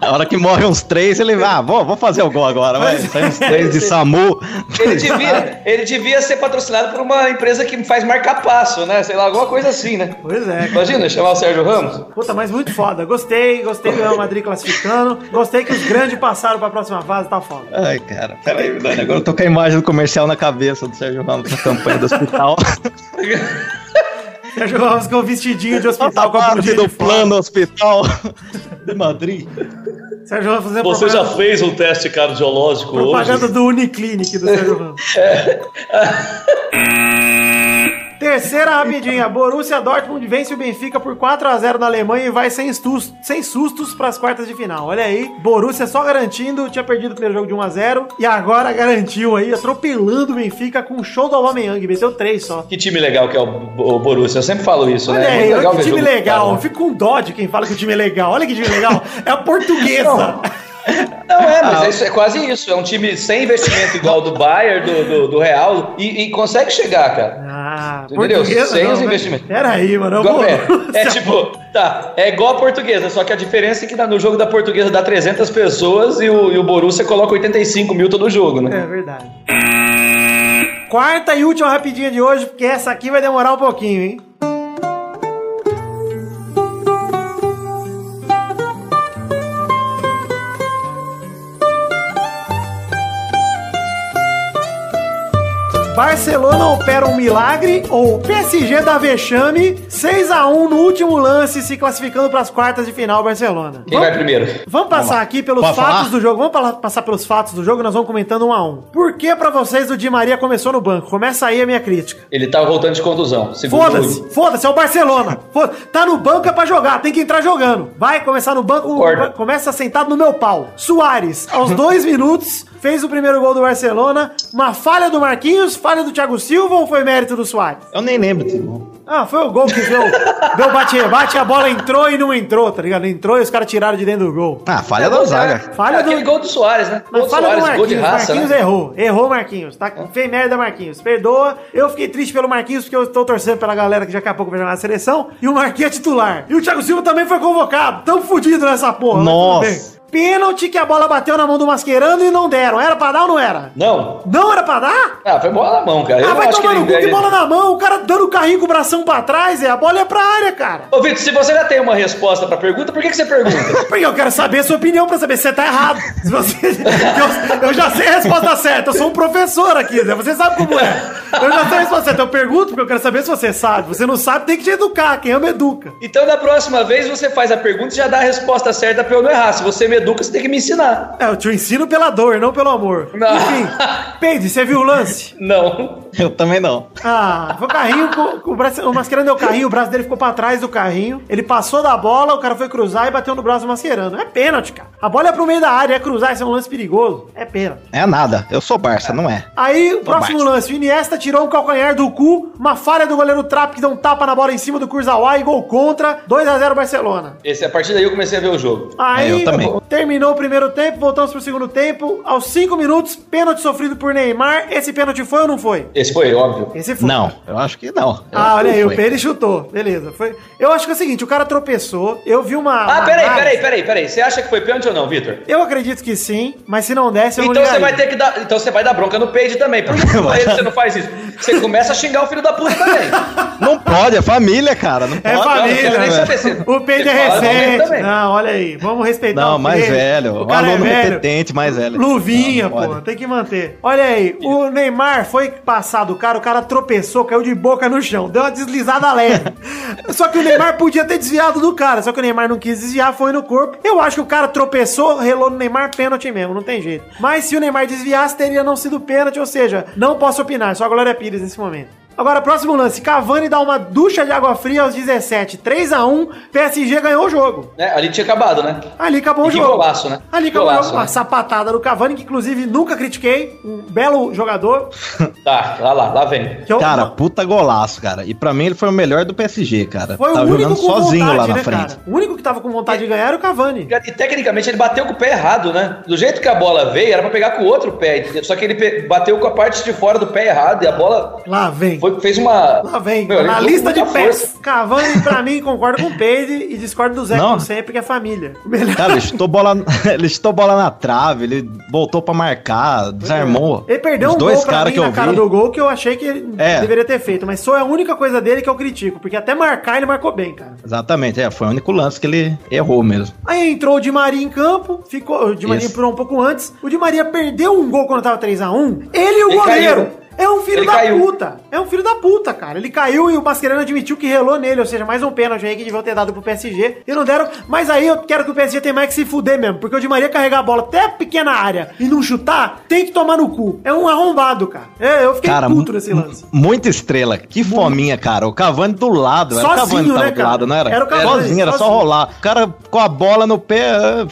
A hora que morre uns três, ele vai, ah, vou, vou fazer o gol agora, vai. Sai uns três de SAMU. Ele devia, ele devia ser patrocinado por uma empresa que faz marca-passo, né? Sei lá, alguma coisa assim, né? Pois é. Imagina, chamar o Sérgio Ramos. Puta, mas muito foda. Gostei, gostei do Real Madrid classificando. Gostei que os grandes passaram pra próxima fase, tá foda. Ai, cara, peraí, Dani, agora eu tô com a imagem do comercial na cabeça do Sérgio Ramos na campanha do hospital. Sérgio Ramos com o vestidinho de hospital com a parte bundinha do plano hospital de Madrid. Sérgio Ramos fazendo Você já propaganda, fez um teste cardiológico propaganda hoje? do Uniclinic do Sérgio Ramos. Terceira rapidinha. Borussia Dortmund vence o Benfica por 4 a 0 na Alemanha e vai sem, sustos, sem sustos para as quartas de final. Olha aí, Borussia só garantindo, tinha perdido o primeiro jogo de 1 a 0 e agora garantiu aí, atropelando o Benfica com o show do Aubameyang, meteu 3 só. Que time legal que é o, Borussia. Eu sempre falo isso, Olha né? aí, olha que ver time do legal. cara. Eu fico com dó de quem fala que o time é legal. Olha que time legal. É a portuguesa. Não, é, mas é, isso- é quase isso. É um time sem investimento igual do Bayern, do, do, do Real, e, e consegue chegar, cara. Ah, Entendeu? Sem não, os né? investimentos. Peraí, mano. Igual- é, é tipo, tá, é igual a portuguesa, só que a diferença é que no jogo da portuguesa dá 300 pessoas e o, e o Borussia coloca 85 mil todo jogo, né? É verdade. Quarta e última rapidinha de hoje, porque essa aqui vai demorar um pouquinho, hein? Barcelona opera um milagre ou PSG dá vexame 6x1 no último lance, se classificando para as quartas de final Barcelona. Quem vai primeiro? Vamos passar aqui pelos Pode fatos falar? do jogo. Vamos passar pelos fatos do jogo e nós vamos comentando um a um. Por que pra vocês o Di Maria começou no banco? Começa aí a minha crítica. Ele tava voltando de contusão. Foda-se, o- foda-se, é o Barcelona. Foda tá no banco é pra jogar, tem que entrar jogando. Vai começar no banco, começa sentado no meu pau. Soares, aos dois minutos, fez o primeiro gol do Barcelona. Uma falha do Marquinhos, falha do Thiago Silva ou foi mérito do Soares? Eu nem lembro desse gol. Ah, foi o gol que deu, deu bate-rebate, a bola entrou e não entrou, tá ligado? Entrou e os caras tiraram de dentro do gol. Ah, falha da zaga. Falha É aquele do- gol do Soares, né? Gol Mas do fala do Soares, Marquinhos. gol de raça, Marquinhos né? errou. Errou, Marquinhos. Tá? Fez merda, Marquinhos. Perdoa. Eu fiquei triste pelo Marquinhos porque eu estou torcendo pela galera que daqui a pouco vai jogar na seleção. E o Marquinhos é titular. E o Thiago Silva também foi convocado. Tamo fudido nessa porra. Nossa. bem. Pênalti que a bola bateu na mão do Mascherano e não deram. Era pra dar ou não era? Não. Não era pra dar? Ah, foi bola na mão, cara. Eu ah, vai tomar no cu, que ele- bola na mão. O cara dando o carrinho com o bração pra trás. É, a bola é pra área, cara. Ô, Vitor, se você já tem uma resposta pra pergunta, por que, que você pergunta? Porque eu quero saber a sua opinião pra saber se você tá errado. Se você, eu, eu já sei a resposta certa, eu sou um professor aqui, né? Você sabe como é. Eu já sei a resposta certa. Eu pergunto porque eu quero saber se você sabe. Você não sabe, tem que te educar. Quem ama, educa. então, da próxima vez, você faz a pergunta e já dá a resposta certa pra eu não errar. Se você me educa, você tem que me ensinar. É, eu te ensino pela dor, não pelo amor. Não. Enfim, Peide, você viu o lance? Não. Eu também não. Ah, foi o carrinho, o, braço, o Mascherano deu o carrinho, o braço dele ficou pra trás do carrinho. Ele passou da bola, o cara foi cruzar e bateu no braço do Mascherano. É pênalti, cara. A bola é pro meio da área, é cruzar, isso é um lance perigoso. É pênalti. É nada. Eu sou Barça, não é. Aí, o próximo Barça. lance, o Iniesta tirou um calcanhar do cu, uma falha do goleiro Trap que deu um tapa na bola em cima do Kurzawa e gol contra, 2x0 Barcelona. Esse, a partir daí eu comecei a ver o jogo. Aí, É, eu também. Terminou o primeiro tempo, voltamos pro segundo tempo, aos 5 minutos, pênalti sofrido por Neymar, esse pênalti foi ou não foi? Esse foi, óbvio. Esse foi. Não, eu acho que não. Eu Ah, olha aí, o. Pedro chutou. Beleza. Foi. Eu acho que é o seguinte: o cara tropeçou. Eu vi uma. Ah, uma peraí, análise. peraí, peraí, peraí. Você acha que foi pênalti ou não, Vitor? Eu acredito que sim, mas se não desse, eu Então não você vai ter que dar. Então você vai dar bronca no Page também. Por que você não faz isso? Você começa a xingar o filho da puta também. Não pode, é família, cara. Não É pode. família, quero nem né? saber se- O se é não, recente. Não, olha aí. Vamos respeitar Não, o mais velho. O O cara é aluno velho. competente, mais velho. Luvinha, Não, pô. Tem que manter. Olha aí. O Neymar foi passar do cara, o cara tropeçou, caiu de boca no chão. Deu uma deslizada leve. só que o Neymar podia ter desviado do cara. Só que o Neymar não quis desviar, foi no corpo. Eu acho que o cara tropeçou, relou no Neymar, pênalti mesmo. Não tem jeito. Mas se o Neymar desviasse, teria não sido pênalti. Ou seja, não posso opinar. Só a Glória Pires nesse momento. Agora, próximo lance. Cavani dá uma ducha de água fria aos 17. 3x1. PSG ganhou o jogo. Né? Ali tinha acabado, né? Ali acabou E o que jogo. golaço, né? Ali Que acabou o jogo. Uma né? sapatada do Cavani, que inclusive nunca critiquei. Um belo jogador. Tá, lá, lá, lá vem. Eu- Cara, puta golaço, cara. E pra mim ele foi o melhor do PSG, cara. foi Tava o único jogando com sozinho vontade, lá na né, frente. cara? O único que tava com vontade de ganhar era o Cavani. E tecnicamente ele bateu com o pé errado, né? Do jeito que a bola veio, era pra pegar com o outro pé. entendeu? Só que ele bateu com a parte de fora do pé errado e a bola Lá vem. foi- fez uma. Lá vem. Meu, na lista de pés. Cavani, pra mim, concordo com o Peide e discordo do Zé, Não. como sempre, que é família. Melhor. Cara, ele chutou bola, ele chutou bola na trave, ele voltou pra marcar, desarmou. Ele perdeu Os um dois gol pra caras mim que eu na cara vi. do gol que eu achei que ele É. deveria ter feito. Mas só é a única coisa dele que eu critico. Porque até marcar, ele marcou bem, cara. Exatamente, é, foi o único lance que ele errou mesmo. Aí entrou o Di Maria em campo, ficou, o Di Maria Isso. um pouco antes. O Di Maria perdeu um gol quando tava 3x1. Ele e o Ele goleiro. caiu. É um filho Ele da caiu. puta. É um filho da puta, cara. Ele caiu e o Mascherano admitiu que relou nele, ou seja, mais um pênalti aí que deviam ter dado pro PSG. E não deram. Mas aí eu quero que o PSG tenha mais que se fuder mesmo. Porque o Di Maria carregar a bola até a pequena área e não chutar, tem que tomar no cu. É um arrombado, cara. É, eu fiquei Cara, puto nesse lance. muita estrela. Que fominha, cara. O Cavani do lado. Era o Sozinho, Cavani que tava né, do cara? lado, não era? Era o Cavani, sozinho, era só sozinho. rolar. O cara com a bola no pé, é,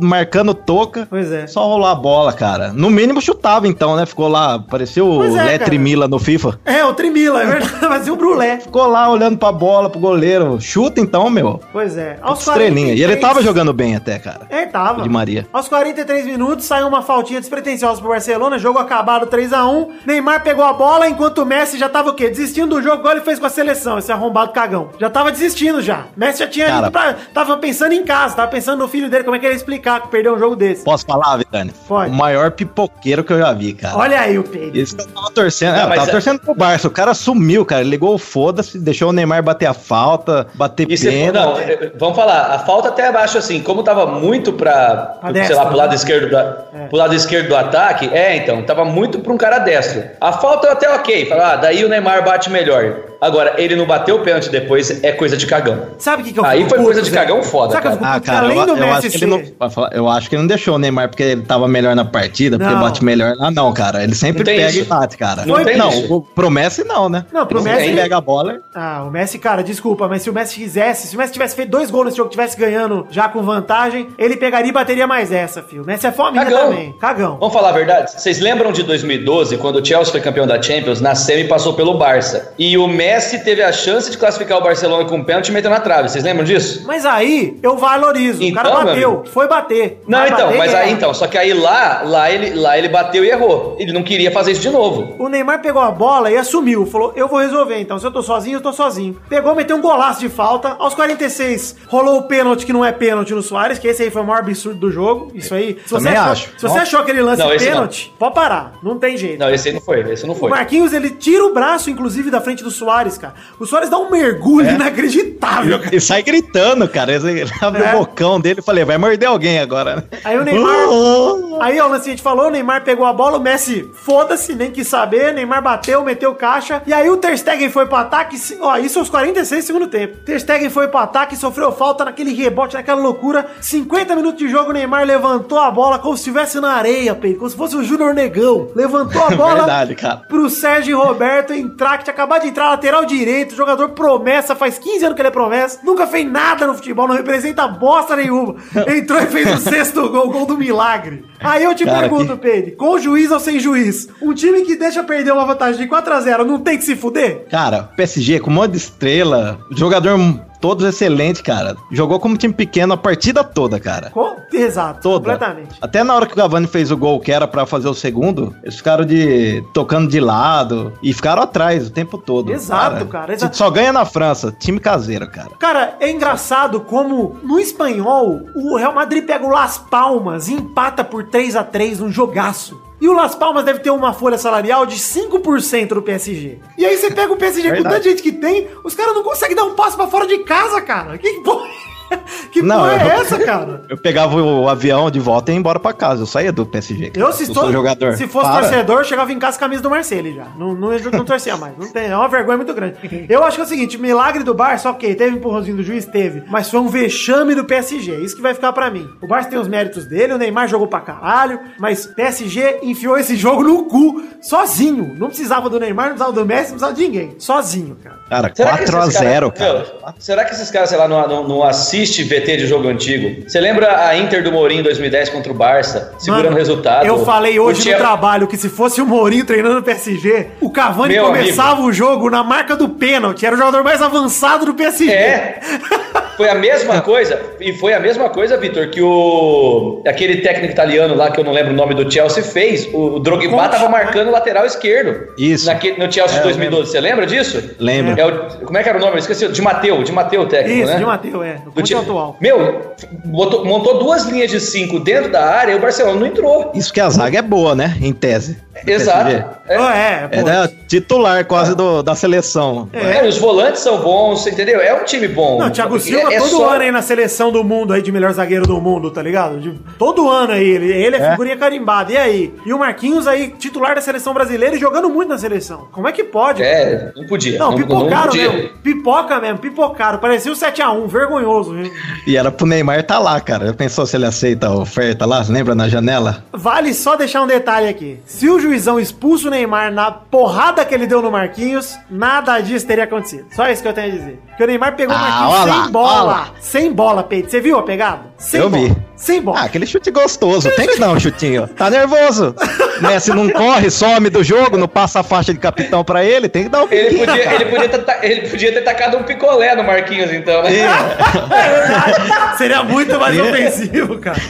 marcando toca. Pois é. Só rolar a bola, cara. No mínimo chutava então, né? Ficou lá, pareceu Pois o é, Letri cara. Mila no FIFA. É, o Trimila, é verdade. Mas e o Brulé? Ficou lá olhando pra bola, pro goleiro. Chuta então, meu. Pois é. Aos Estrelinha. E ele 43 tava jogando bem até, cara. É, tava. Di Maria. Aos 43 minutos, saiu uma faltinha despretensiosa pro Barcelona, jogo acabado 3x1. Neymar pegou a bola, enquanto o Messi já tava o quê? Desistindo do jogo, igual ele fez com a seleção, esse arrombado cagão. Já tava desistindo já. Messi já tinha Cara. ido pra... Tava pensando em casa, tava pensando no filho dele, como é que ele ia explicar que perdeu um jogo desse. Posso falar, Vitani? Pode. O maior pipoqueiro que eu já vi, cara. Olha aí o Pedro. Esse que eu tava torcendo. Não, é, tava é- torcendo pro Barça. O cara sumiu, cara. Ligou o foda-se, deixou o Neymar bater a falta, bater é, pênalti. não, é, vamos falar, a falta até abaixo assim, como tava muito pra, Pra sei destra, lá, pro lado né? esquerdo da, pro lado esquerdo do ataque, é, então, tava muito pra um cara destro. A falta eu até ok, falar, ah, daí o Neymar bate melhor. Agora, ele não bateu o pênalti depois, é coisa de cagão. Sabe o que, que eu Aí foi coisa de cagão foda, Sabe que eu cara. puto? Ah, cara, Além eu, do eu Messi acho ele ser- não, eu acho que ele não deixou o Neymar porque ele tava melhor na partida, porque Não. bate melhor lá, não, cara. Ele sempre Não tem pega isso. e bate, cara. Não tem não, isso. o- pro Messi não, né? Não, pro Ele Messi- sempre pega a bola. Ah, o Messi, cara, desculpa, mas se o Messi quisesse, se o Messi tivesse feito dois gols nesse jogo, tivesse ganhando já com vantagem, ele pegaria e bateria mais essa, filho. O Messi é Cagão. também. Cagão. Vamos falar a verdade? Vocês lembram de 2012, quando o Chelsea foi campeão da Champions, na semi passou pelo Barça. E o Messi teve a chance de classificar o Barcelona com um pênalti e meteu na trave. Vocês lembram disso? Mas aí, eu valorizo. o Então, cara meu bateu, foi bater. Não, Vai então, bater, mas aí então, só que aí lá, lá ele, lá ele bateu e errou. Ele não queria fazer isso de novo. O Neymar pegou a bola e assumiu. Falou, eu vou resolver. Então, se eu tô sozinho, eu tô sozinho. Pegou, meteu um golaço de falta. Aos 46, rolou o pênalti que não é pênalti no Soares, que esse aí foi o maior absurdo do jogo. Isso aí. Se você achou, acho. Se você achou aquele lance Não, pênalti, pode parar. Não tem jeito. Não, esse aí não foi, esse não O foi. Marquinhos, ele tira o braço, inclusive, da frente do Soares, cara. O Soares dá um mergulho inacreditável, cara. E sai gritando, cara. Ele abre É. o bocão dele e falei, vai morder alguém agora. né? Aí o Neymar. Aí, ó, o lance que a gente falou, o Neymar pegou a bola, o Messi, foda-se, nem quis saber, Neymar bateu, meteu caixa. E aí o Ter Stegen foi pro ataque, ó, isso aos 46 do segundo tempo. Ter Stegen foi pro ataque, sofreu falta naquele rebote, naquela loucura. 50 minutos de jogo, o Neymar levantou a bola como se estivesse na areia, Pedro, como se fosse o Júnior Negão. Levantou a bola Verdade, cara. pro Sérgio Roberto entrar, que tinha acabado de entrar, lateral direito, jogador promessa, faz 15 anos que ele é promessa, nunca fez nada no futebol, não representa bosta nenhuma. Entrou e fez o sexto gol, o gol do milagre. Aí eu te Cara, pergunto, Pedro, com juiz ou sem juiz? Um time que deixa perder uma vantagem de 4x0 não tem que se fuder? Cara, PSG com um monte de estrela, jogador todos excelente, cara. Jogou como time pequeno a partida toda, cara. Com... Exato, Toda. completamente. Até na hora que o Cavani fez o gol que era pra fazer o segundo, eles ficaram de tocando de lado e ficaram atrás o tempo todo. Exato, cara, exato. Só ganha na França, time caseiro, cara. Cara, é engraçado como no espanhol o Real Madrid pega o Las Palmas e empata por 3 a 3 num jogaço. E o Las Palmas deve ter uma folha salarial de 5% do PSG. E aí você pega o PSG com Verdade. tanta gente que tem, os caras não conseguem dar um passo pra fora de casa, cara. Que porra, que Não, porra é eu- essa, cara? Eu pegava o avião de volta e ia embora pra casa. Eu saía do PSG. cara. Eu, se, sou to- jogador. se fosse Para. torcedor, chegava em casa com a camisa do Marcelo já. Não, não, não torcia mais. Não tem, é uma vergonha muito grande. Eu acho que é o seguinte: milagre do Barça, ok, teve empurrãozinho do juiz, teve. Mas foi um vexame do PSG. Isso que vai ficar pra mim. O Barça tem os méritos dele, o Neymar jogou pra caralho, mas PSG enfiou esse jogo no cu sozinho. Não precisava do Neymar, não precisava do Messi, não precisava de ninguém. Sozinho, cara. Cara, Será que esses 4x0, cara. Será que esses caras, sei lá, não, não, não assiste VT de jogo antigo? Você lembra a Inter do Mourinho em 2010 contra o Barça? Segurando Mano, o resultado. Eu falei hoje no trabalho que se fosse o Mourinho treinando no PSG, o Cavani Meu começava o jogo na marca do pênalti. Era o jogador mais avançado do PSG. É. Foi a mesma coisa. E foi a mesma coisa, Vitor, que o. aquele técnico italiano lá, que eu não lembro o nome do Chelsea, fez. O, o Drogba Conte, tava marcando o lateral esquerdo. Isso. Naque- no Chelsea É, de eu 2012. Você lembra disso? Lembro. É o- como é que era o nome? Eu esqueci. De Mateu, de Mateu, o técnico, Isso, né? de Mateu, é. No Do atual. Meu, botou- montou duas linhas de cinco dentro da área e o Barcelona não entrou. Isso que a zaga é boa, né? Em tese. Exato. É, Oh, é, É né, titular quase do, da seleção. é, os volantes são bons, entendeu? É um time bom. Não, Thiago Silva É- é todo só- ano aí na seleção do mundo aí de melhor zagueiro do mundo, tá ligado? De- todo ano aí, ele, ele é, É. figurinha carimbada. E aí? E o Marquinhos aí, titular da seleção brasileira e jogando muito na seleção. Como é que pode? É, não podia. Não, pipocaram podia. mesmo. Pipoca mesmo, pipocaram. Parecia o 7x1, vergonhoso, viu? E era pro Neymar tá lá, cara. Já pensou se ele aceita a oferta lá? Lembra na janela? Vale só deixar um detalhe aqui. Se o juizão expulsa o Neymar na porrada que ele deu no Marquinhos, nada disso teria acontecido. Só isso que eu tenho a dizer. Porque o Neymar pegou o Ah, Marquinhos ó lá, sem bola. Sem bola, Peito. Você viu a pegada? Sem Eu bola. vi. Sem bola. Ah, aquele chute gostoso. Tem que dar um chutinho. Tá nervoso. Messi não corre, some do jogo, não passa a faixa de capitão pra ele. Tem que dar um Ele podia, ele, podia ter, ele podia ter tacado um picolé no Marquinhos, então, né? É verdade. Seria muito mais ofensivo, cara.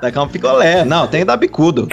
Tacar um picolé. Não, tem que dar bicudo.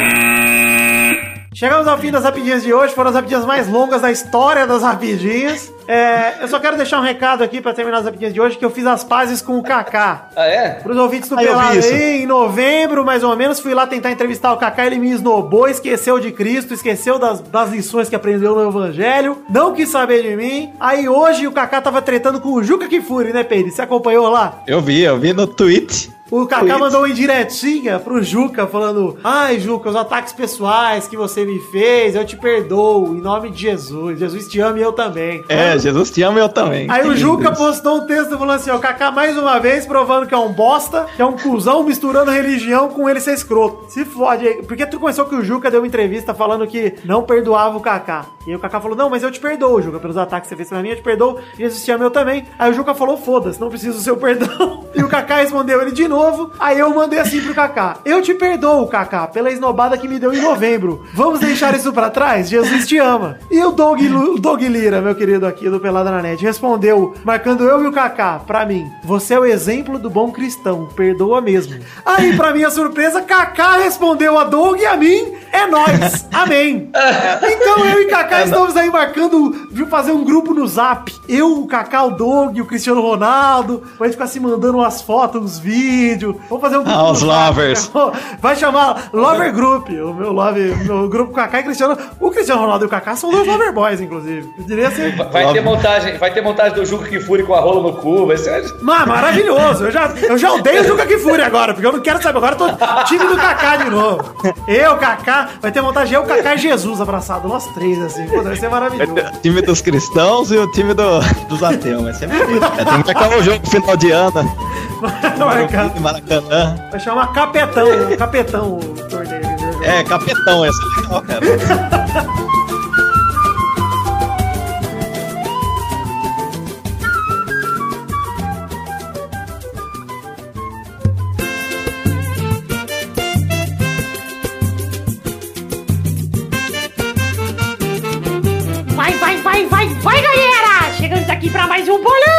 Chegamos ao fim das rapidinhas de hoje, foram as rapidinhas mais longas da história das rapidinhas. É, eu só quero deixar um recado aqui pra terminar as rapidinhas de hoje, que eu fiz as pazes com o Kaká. Ah, é? Pros ouvintes do Ah, Pelado aí, em novembro, mais ou menos, fui lá tentar entrevistar o Kaká, ele me esnobou, esqueceu de Cristo, esqueceu das, das lições que aprendeu no Evangelho, não quis saber de mim. Aí hoje o Kaká tava tretando com o Juca Kifuri, né, Pedro? Você acompanhou lá? Eu vi, eu vi no tweet. O Kaká mandou uma indiretinha pro Juca, falando: Ai, Juca, os ataques pessoais que você me fez, eu te perdoo, em nome de Jesus. Jesus te ama e eu também. É, Jesus te ama eu também. Aí o Juca lindo. postou um texto falando assim: ó, o Kaká mais uma vez provando que é um bosta, que é um cuzão misturando religião com ele ser escroto. Se fode aí. Porque tu começou que o Juca deu uma entrevista falando que não perdoava o Kaká. E aí o Kaká falou: Não, mas eu te perdoo, Juca, pelos ataques que você fez pra mim, eu te perdoo. Jesus te ama eu também. Aí o Juca falou: Foda-se, não preciso do seu perdão. E o Kaká respondeu ele de novo. Aí eu mandei assim pro Kaká: Eu te perdoo, Kaká, pela esnobada que me deu em novembro. Vamos deixar isso pra trás? Jesus te ama. E o Doug, Lu- Doug Lira, meu querido aqui do Pelada na Net, respondeu, marcando eu e o Kaká, pra mim: Você é o exemplo do bom cristão, perdoa mesmo. Aí, pra minha surpresa, Kaká respondeu a Doug e a mim: É nóis, amém. Então eu e Kaká estamos aí marcando, viu, fazer um grupo no zap. Eu, o Kaká, o Doug, o Cristiano Ronaldo. Vai ficar se mandando umas fotos, uns vídeos. Vamos fazer um grupo. Ah, os lovers. Vai chamar Lover Group. O meu love, o meu grupo Kaká e Cristiano. O Cristiano Ronaldo e o Kaká são dois Lover Boys, inclusive. Eu diria ser. Vai ter montagem, vai ter montagem do Juca Kifuri com a rola no cu, vai ser... Mas maravilhoso. Eu já, eu já odeio o Juca Kifuri agora, porque eu não quero saber. Agora eu tô time do Kaká de novo. Eu, Kaká, vai ter montagem eu, Kaká e Jesus abraçado, nós três, assim. Pô, vai ser maravilhoso. O time dos cristãos e o time do- dos ateus. Vai ser bonito. cara. Tem que marcar o jogo final de ano. Vai marcar. Maracanã. Vai chamar Capetão, Capetão o torneio. É, capetão, essa é legal, cara. Vai, vai, vai, vai, vai, mais um bolão,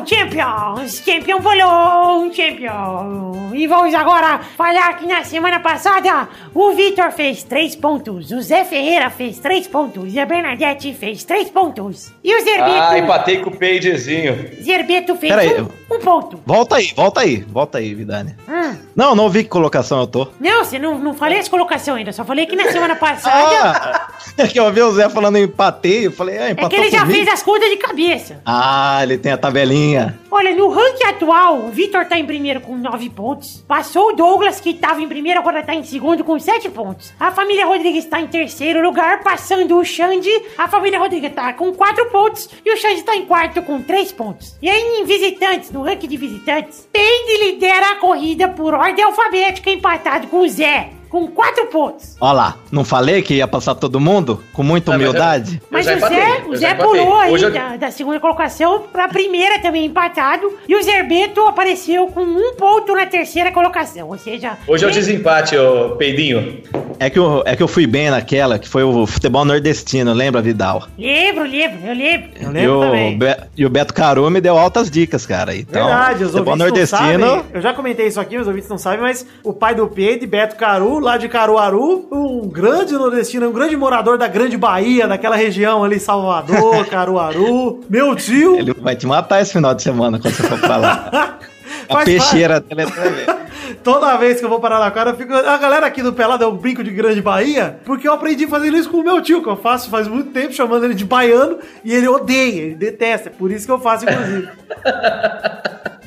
campeão! Champions! Champion bolão! Champion! E vamos agora falar que na semana passada o Vitor fez 3 pontos, o Zé Ferreira fez 3 pontos e a Bernadette fez 3 pontos. E o Zerbeto, Ah, empatei com o Peidezinho. Zerbeto fez um, um ponto. Volta aí, volta aí, volta aí, Vidani. Hum. Não, não vi que colocação eu tô. Não, você não, não falei essa colocação ainda, só falei que na semana passada Ah, é que eu vi o Zé falando em empatei, eu falei, ah, é que ele já comigo? fez as contas de cabeça. Ah, ele tem a tabelinha. Olha, no ranking atual, o Vitor tá em primeiro com 9 pontos. Passou o Douglas, que tava em primeiro, agora tá em segundo com 7 pontos. A família Rodrigues tá em terceiro lugar, passando o Xande. A família Rodrigues tá com 4 pontos. E o Xande tá em quarto com 3 pontos. E aí, em visitantes, no ranking de visitantes, Peide lidera a corrida por ordem alfabética, empatado com o Zé, com 4 pontos. Olha lá, não falei que ia passar todo mundo? Com muita Ah, mas eu- humildade? Mas o Zé, eu o Zé pulou aí eu- da, da segunda colocação pra primeira também empatado. E o Zerbeto apareceu com um ponto na terceira colocação. Ou seja, Hoje é o desempate, ô Peidinho. É que, eu, é que eu fui bem naquela, que foi o futebol nordestino, lembra, Vidal? Lembro, lembro, eu lembro. Eu e, lembro o, também. Be- e o Beto Caru me deu altas dicas, cara. Então, Verdade, os futebol ouvintes não nordestino. sabem. Eu já comentei isso aqui, os ouvintes não sabem, mas o pai do Pedro, Beto Caru, lá de Caruaru, um grande nordestino, um grande morador da Grande Bahia, daquela região ali, Salvador, Caruaru. Meu tio. Ele vai te matar esse final de semana quando você for pra lá. A Faz peixeira dele é. Toda vez que eu vou parar na cara, eu fico. A galera aqui do Pelado é um brinco de Grande Bahia, porque eu aprendi fazendo isso com o meu tio, que eu faço faz muito tempo, chamando ele de baiano, e ele odeia, ele detesta. É por isso que eu faço, inclusive.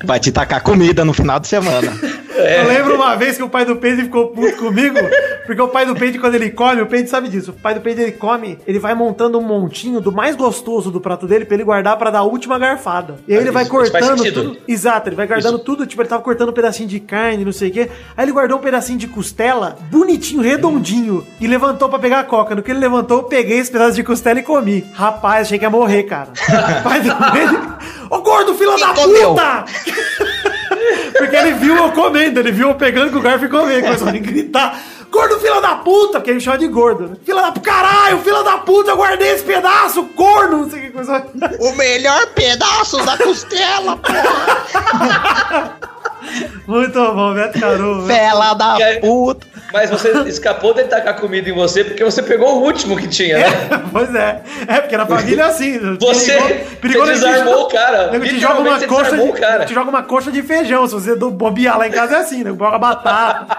Vai te tacar comida no final de semana. Eu lembro uma vez que o pai do Pedro ficou puto comigo, porque o pai do Pedro, quando ele come, o Pedro sabe disso. O pai do Pedro, ele come, ele vai montando um montinho do mais gostoso do prato dele pra ele guardar pra dar a última garfada. E aí ele vai Isso- cortando tudo. Exato, ele vai guardando Isso. tudo. Tipo, ele tava cortando um pedacinho de carne, não sei o quê. Aí ele guardou um pedacinho de costela, bonitinho, redondinho, e levantou pra pegar a coca. No que ele levantou, eu peguei esse pedaço de costela e comi. Rapaz, achei que ia morrer, cara. O pai do Pedro. Ô gordo, filho da puta! Porque ele viu eu comendo, ele viu eu pegando com o garfo e comendo, começou a gritar. Gordo, filho da puta! Porque ele chama de gordo, né? Filha da caralho, filho da puta, eu guardei esse pedaço, corno! Não sei o que coisa. o melhor pedaço da costela, porra! Muito bom, Beto Caru. Fela da aí- puta. Mas você escapou de tacar comida em você porque você pegou o último que tinha, né? pois é. É, porque na família é assim. Você, Perigou- você te desarmou joga- o cara. nego te joga uma coxa desarmou de, o cara. te joga uma coxa de feijão. Se você do- bobear lá em casa é assim, né? Joga batata.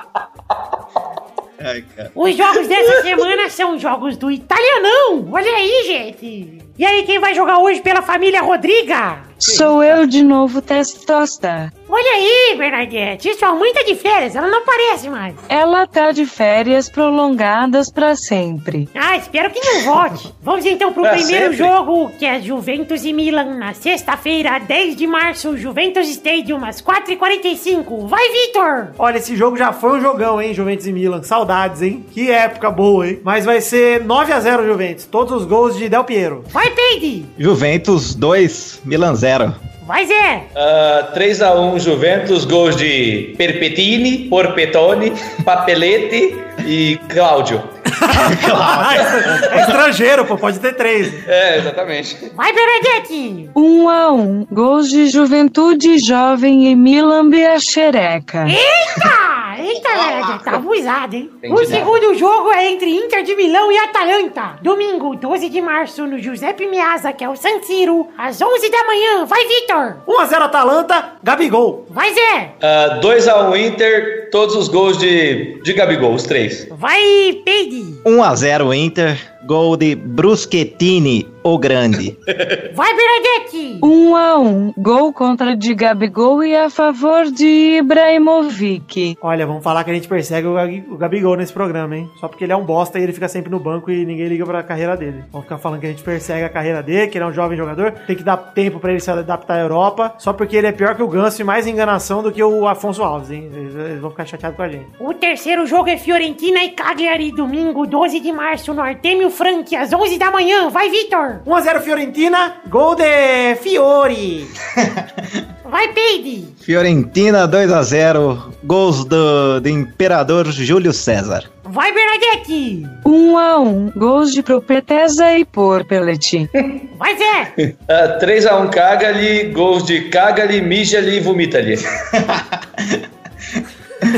Ai, cara. Os jogos dessa semana são jogos do italianão. Olha aí, gente. E aí, quem vai jogar hoje pela família Rodriga? Sou eu de novo, Testosta. Olha aí, Bernadette. Sua mãe tá de férias, ela não aparece mais. Ela tá de férias prolongadas pra sempre. Ah, espero que não volte. Vamos então pro Pra primeiro sempre. jogo, que é Juventus e Milan, na sexta-feira, 10 de março, Juventus Stadium, às 4h45. Vai, Vitor! Olha, esse jogo já foi um jogão, hein, Juventus e Milan. Saudades, hein? Que época boa, hein? Mas vai ser 9x0 Juventus. Todos os gols de Del Piero. Vai, Peide! Juventus 2, Milan 0. Vai, Zé! Ah, 3x1 Juventus, gols de Perpetini, Porpetone, Papelete e Cláudio. é estrangeiro, pô. Pode ter três. É, exatamente. Vai, Bernadette! Um a um, gols de Juventude Jovem e Milan Xereca. Eita! Eita, Bernadette, tá abusado, hein? Entendi o nada. segundo jogo é entre Inter de Milão e Atalanta. Domingo, 12 de março, no Giuseppe Meazza, que é o San Siro, às 11 da manhã. Vai, Vitor! 1x0 Atalanta, Gabigol. Vai, Zé! Ah, 2x1 Inter, todos os gols de, de Gabigol, os três. Vai, Peide! 1x0 Inter, gol de Bruschettini, o grande. Vai, Bernadette! Um a um, gol contra de Gabigol e a favor de Ibrahimovic. Olha, vamos falar que a gente persegue o Gabigol nesse programa, hein? Só porque ele é um bosta e ele fica sempre no banco e ninguém liga pra carreira dele. Vamos ficar falando que a gente persegue a carreira dele, que ele é um jovem jogador, tem que dar tempo pra ele se adaptar à Europa, só porque ele é pior que o Ganso e mais enganação do que o Afonso Alves, hein? Eles, eles vão ficar chateados com a gente. O terceiro jogo é Fiorentina e Cagliari, domingo, 12 de março, no Artemio Frank, às 11 da manhã. Vai, Vitor! 1x0 Fiorentina, gol de Fiore. Vai, Peide! Fiorentina 2x0, gols do, do Imperador Júlio César. Vai, Bernadette! Um a um, gols de Propetesa e Porpelet. Vai, Zé! Ah, 3x1 Cagali, gols de Cagali, Mijali e Vomitali.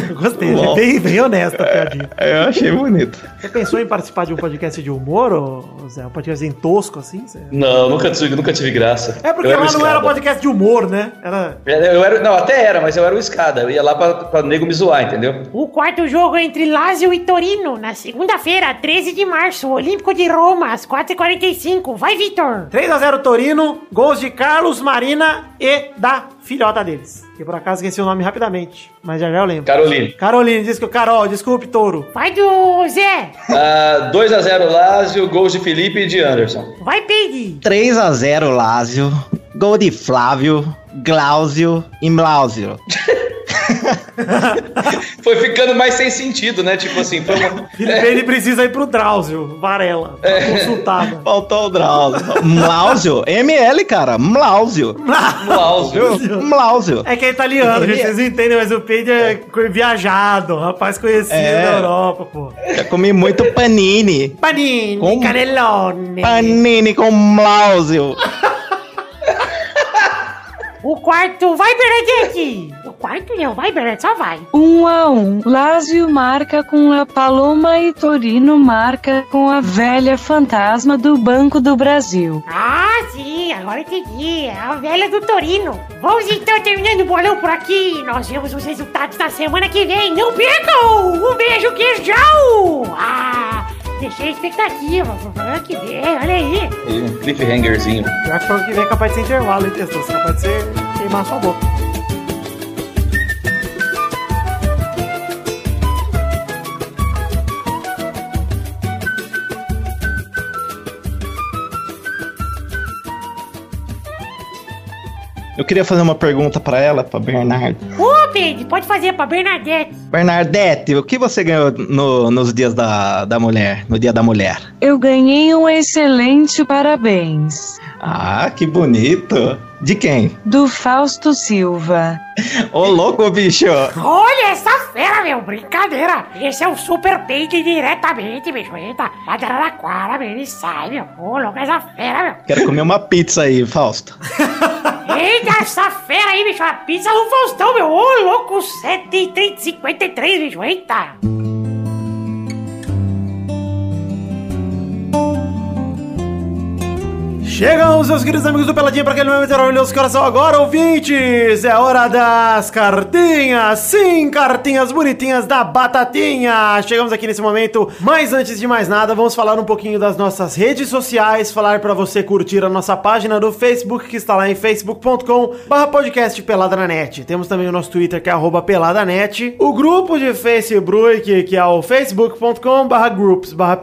Gostei, é bem, bem honesta a piadinha. Eu achei bonito. Você pensou em participar de um podcast de humor, ô, Zé? Um podcast em tosco, assim? Zé? Não, nunca tive, nunca tive graça. É porque lá não era podcast de humor, né? Era Eu era, não, até era, mas eu era o escada. Eu ia lá pra, pra nego me zoar, entendeu? O quarto jogo é entre Lazio e Torino, na segunda-feira, 13 de março, Olímpico de Roma, às 4h45. Vai, Vitor! 3x0 Torino, gols de Carlos Marina e da filhota deles. Que por acaso esqueci o nome rapidamente, mas já já eu lembro. Caroline. Caroline, diz que o Carol, desculpe, touro. Vai do Zé! Ah, 2x0 Lazio, gols de Felipe e de Anderson. Vai, Peide! 3x0 Lazio, gol de Flávio, Glauzio e Mlauzio. Foi ficando mais sem sentido, né? Tipo assim, foi uma... Felipe, ele precisa ir pro Drauzio, Varela, pra consultada. Faltou o Drauzio. Mlauzio, ML, cara, Mlauzio. Lazio. Mlauzio. É que é italiano, gente, vocês entendem, mas o Peide é viajado, um rapaz conhecido É. da Europa, pô. Já comi muito panini. Panini, Como? canelone. Panini com Mlauzio. O quarto, vai, Bernadette! O quarto não, vai, Bernadette, só vai. Um a um, Lazio marca com a Paloma e Torino marca com a velha fantasma do Banco do Brasil. Ah, sim, agora entendi. É a velha do Torino. Vamos então terminando o bolão por aqui. Nós vemos os resultados na semana que vem. Não percam! Um beijo, queijão! Ah, deixei a expectativa programa que vem, olha aí. E um cliffhangerzinho. Pior que foi o que vem é capaz de ser intervalo, hein, Testoso? Capaz de ser queimar sua boca. Eu queria fazer uma pergunta pra ela, pra Bernardo. Ô, Pedro, pode fazer pra Bernadette. Bernardete, o que você ganhou no- nos dias da, da mulher, no dia da mulher? Eu ganhei um excelente parabéns. Ah, que bonito. De quem? Do Fausto Silva. Ô, louco, bicho. Olha essa fera, meu, brincadeira. Esse é o Super Peide diretamente, bicho. Eita, Araraquara, meu, ele sai, meu. Ô, louco, essa fera, meu. Quero comer uma pizza aí, Fausto. Eita, essa fera aí, bicho. A pizza do Faustão, meu. Ô, louco, 7,53, bicho. Eita. Chegamos, meus queridos amigos do Peladinha, para aquele momento maravilhoso coração agora, ouvintes! É hora das cartinhas! Sim, cartinhas bonitinhas da Batatinha! Chegamos aqui nesse momento, mas antes de mais nada, vamos falar um pouquinho das nossas redes sociais, falar para você curtir a nossa página do Facebook, que está lá em facebook.com barra podcast. Temos também o nosso Twitter, que é arroba peladanet, o grupo de Facebook, que é o facebook.com barra groups barra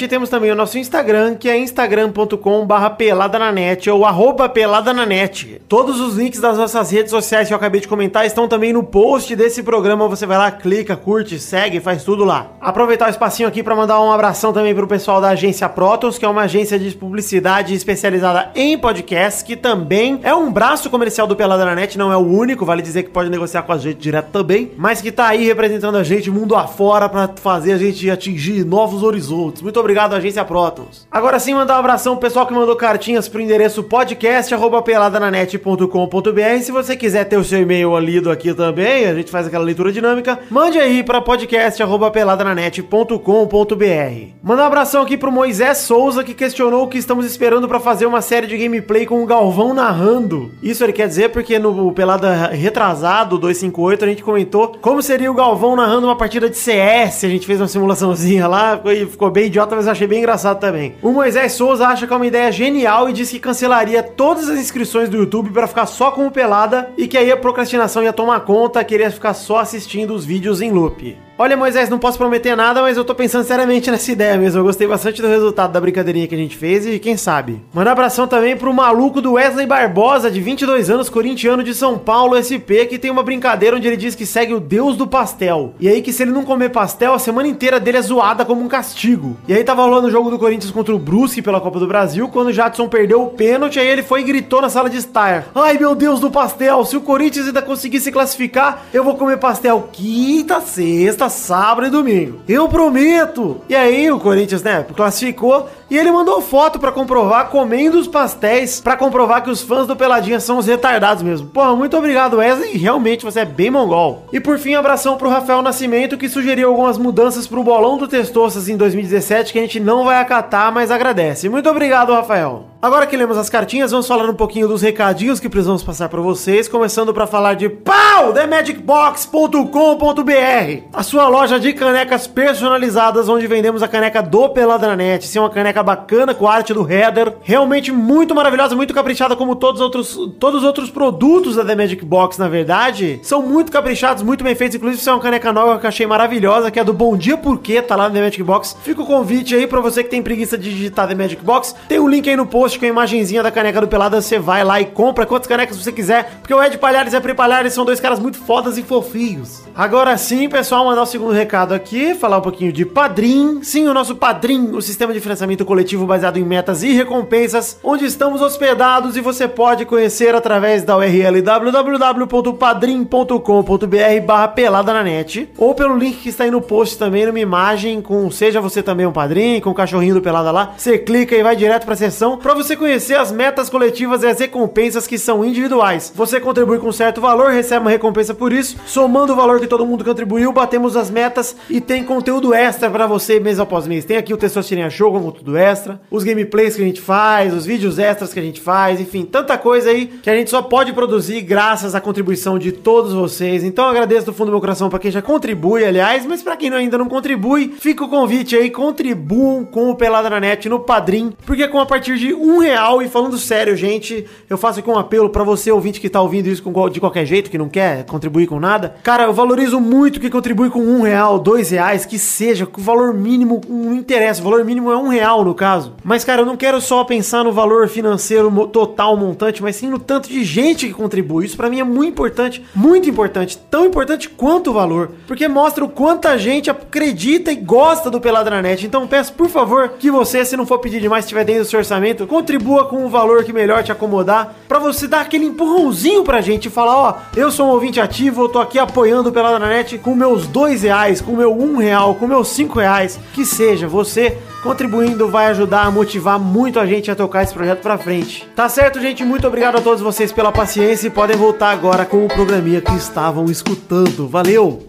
e temos também o nosso Instagram, que é instagram.com barra pelada na net ou arroba pelada na net. Todos os links das nossas redes sociais que eu acabei de comentar estão também no post desse programa. Você vai lá, clica, curte, segue, faz tudo lá. Aproveitar o espacinho aqui para mandar um abração também pro pessoal da agência Protos, que é uma agência de publicidade especializada em podcasts, que também é um braço comercial do Pelada na Net, não é o único, vale dizer que pode negociar com a gente direto também, mas que tá aí representando a gente mundo afora para fazer a gente atingir novos horizontes. Muito obrigado, agência Protos. Agora sim, mandar um abração pro pessoal que mandou cartinhas pro endereço podcast@peladananet.com.br. Se você quiser ter o seu e-mail lido aqui também, a gente faz aquela leitura dinâmica, mande aí para podcast@peladananet.com.br. Manda um abração aqui pro Moisés Souza que questionou o que estamos esperando para fazer uma série de gameplay com o Galvão narrando. Isso ele quer dizer porque no Pelada retrasado 258 a gente comentou como seria o Galvão narrando uma partida de CS. A gente fez uma simulaçãozinha lá, ficou, ficou bem idiota, mas achei bem engraçado também. O Moisés Souza acha que é uma ideia genial e diz que cancelaria todas as inscrições do YouTube para ficar só com o Pelada e que aí a procrastinação ia tomar conta, queria ficar só assistindo os vídeos em loop. Olha, Moisés, não posso prometer nada, mas eu tô pensando seriamente nessa ideia mesmo. Eu gostei bastante do resultado da brincadeirinha que a gente fez e quem sabe. Manda abração também pro maluco do Wesley Barbosa, de 22 anos, corintiano de São Paulo, SP, que tem uma brincadeira onde ele diz que segue o deus do pastel. E aí que se ele não comer pastel, a semana inteira dele é zoada como um castigo. E aí tava rolando o jogo do Corinthians contra o Brusque pela Copa do Brasil, quando o Jadson perdeu o pênalti, aí ele foi e gritou na sala de estar. Ai, meu Deus do pastel, se o Corinthians ainda conseguir se classificar, eu vou comer pastel quinta, sexta, sábado e domingo. Eu prometo! E aí o Corinthians, né, classificou e ele mandou foto pra comprovar comendo os pastéis pra comprovar que os fãs do Peladinha são os retardados mesmo. Porra, muito obrigado, Wesley. Realmente você é bem mongol. E por fim, abração pro Rafael Nascimento que sugeriu algumas mudanças pro bolão do Testoças em 2017 que a gente não vai acatar, mas agradece. Muito obrigado, Rafael. Agora que lemos as cartinhas, vamos falar um pouquinho dos recadinhos que precisamos passar para vocês, começando para falar de pau, themagicbox.com.br, a sua loja de canecas personalizadas onde vendemos a caneca do Peladranet. Sim, uma caneca bacana com a arte do header, realmente muito maravilhosa, muito caprichada como todos os outros todos os outros produtos da The Magic Box, na verdade, são muito caprichados, muito bem feitos, inclusive isso é uma caneca nova que eu achei maravilhosa, que é do Bom Dia Porquê, tá lá no The Magic Box. Fica o convite aí para você que tem preguiça de digitar The Magic Box, tem um link aí no post com a imagenzinha da caneca do Pelada, você vai lá e compra quantas canecas você quiser, porque o Ed Palhares e a Pri Palhares são dois caras muito fodas e fofinhos. Agora sim, pessoal, mandar o segundo recado aqui, falar um pouquinho de Padrim. Sim, o nosso Padrim, o sistema de financiamento coletivo baseado em metas e recompensas, onde estamos hospedados e você pode conhecer através da URL www.padrim.com.br barra pelada na net, ou pelo link que está aí no post também, numa imagem com, seja você também um padrinho, com o cachorrinho do Pelada lá, você clica e vai direto pra sessão, pra você conhecer as metas coletivas e as recompensas que são individuais. Você contribui com certo valor, recebe uma recompensa por isso, somando o valor que todo mundo contribuiu, batemos as metas e tem conteúdo extra pra você mês após mês. Tem aqui o Testosterinha Show com conteúdo extra, os gameplays que a gente faz, os vídeos extras que a gente faz, enfim, tanta coisa aí que a gente só pode produzir graças à contribuição de todos vocês. Então agradeço do fundo do meu coração pra quem já contribui, aliás, mas pra quem ainda não contribui, fica o convite aí, contribuam com o Pelada na Net no Padrim, porque com a partir de um real, e falando sério, gente, eu faço aqui um apelo pra você, ouvinte que tá ouvindo isso de qualquer jeito, que não quer contribuir com nada. Cara, eu valorizo muito que contribui com um real, dois reais, que seja, com o valor mínimo, não interessa, o valor mínimo é um real no caso. Mas, cara, eu não quero só pensar no valor financeiro total montante, mas sim no tanto de gente que contribui. Isso pra mim é muito importante, muito importante, tão importante quanto o valor, porque mostra o quanta gente acredita e gosta do Peladranet. Então peço, por favor, que você, se não for pedir demais, estiver dentro do seu orçamento, contribua com o valor que melhor te acomodar, pra você dar aquele empurrãozinho pra gente e falar, ó, eu sou um ouvinte ativo, eu tô aqui apoiando o Peladranet com meus dois reais, com meu um real, com meus cinco reais, que seja, você Contribuindo vai ajudar a motivar muito a gente a tocar esse projeto pra frente. Tá certo, gente? Muito obrigado a todos vocês pela paciência e podem voltar agora com o programinha que estavam escutando. Valeu!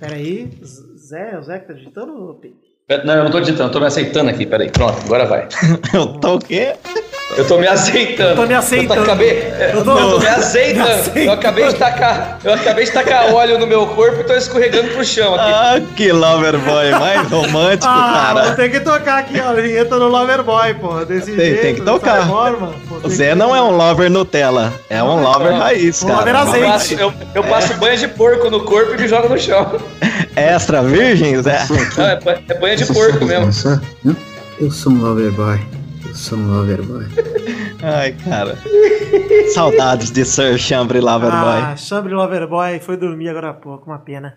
Peraí, Zé, o Zé que tá digitando? Não, eu não tô digitando, eu tô me aceitando aqui, peraí. Pronto, agora vai. Eu tô o quê? Eu tô me aceitando. Eu tô me aceitando. Eu, acabei, eu, tô, eu tô me aceitando. Me aceitando. Eu acabei de tacar, eu acabei de tacar óleo no meu corpo e tô escorregando pro chão aqui. Ah, que loverboy mais romântico, Ah, cara. vou ter que tocar aqui, ó, a vinheta no Loverboy, pô, desse Tem- jeito. tem que tocar. Forma, pô, O Zé que- não é um lover Nutella, é um lover raiz, Um lover cara. azeite. Eu passo, eu, eu passo banho de porco no corpo e me jogo no chão. Extra virgem, Zé? Não, é, é banho de porco mesmo. Eu sou um loverboy. Um loverboy. Ai, cara. Saudades de Sir Chambre Loverboy. Ah, Chambre Loverboy foi dormir agora há pouco, uma pena.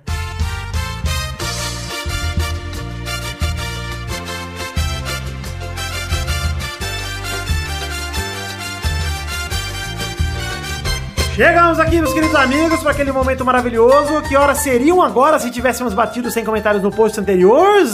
Chegamos aqui, meus queridos amigos, para aquele momento maravilhoso. Que horas seriam agora se tivéssemos batido sem comentários no post anterior,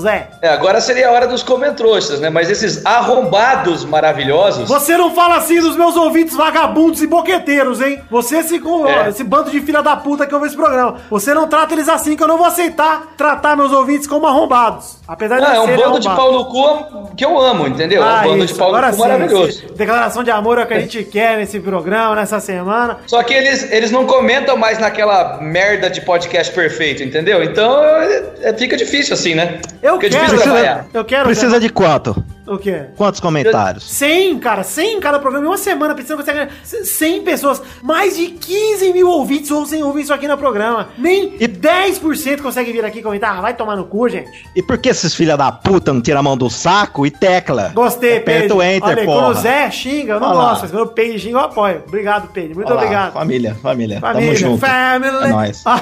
Zé? É, agora seria a hora dos comentrouxas, né? Mas esses arrombados maravilhosos. Você não fala assim dos meus ouvintes vagabundos e boqueteiros, hein? Você, esse, É. esse bando de filha da puta que ouve esse programa. Você não trata eles assim, que eu não vou aceitar tratar meus ouvintes como arrombados. Apesar de Não, é um bando de pau no cu que eu amo, entendeu? é um Ah, bando isso, de pau no agora cu sim, maravilhoso. Declaração de amor é o que a gente quer nesse programa, nessa semana. Só que eles, eles não comentam mais naquela merda de podcast perfeito, entendeu? Então é- é- fica difícil assim, né? Eu fica quero, difícil trabalhar. eu quero. Precisa de quanto? O quê? Quantos comentários? 100, cara, 100 em cada programa. Em uma semana, precisando conseguir 100 pessoas. Mais de 15 mil ouvintes ouvem, ouvem isso aqui no programa. Nem 10% consegue vir aqui comentar. Ah, vai tomar no cu, gente. E por que esses filha da puta não tiram a mão do saco e tecla? Gostei, Pedro. o enter, Olha, porra. quando o Zé xinga, eu não Olha lá. gosto. Mas quando o Pedro xinga, eu apoio. Obrigado, Pedro. Muito Olha lá, obrigado. Família, família. Tamo Família, junto. family. É nóis.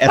É,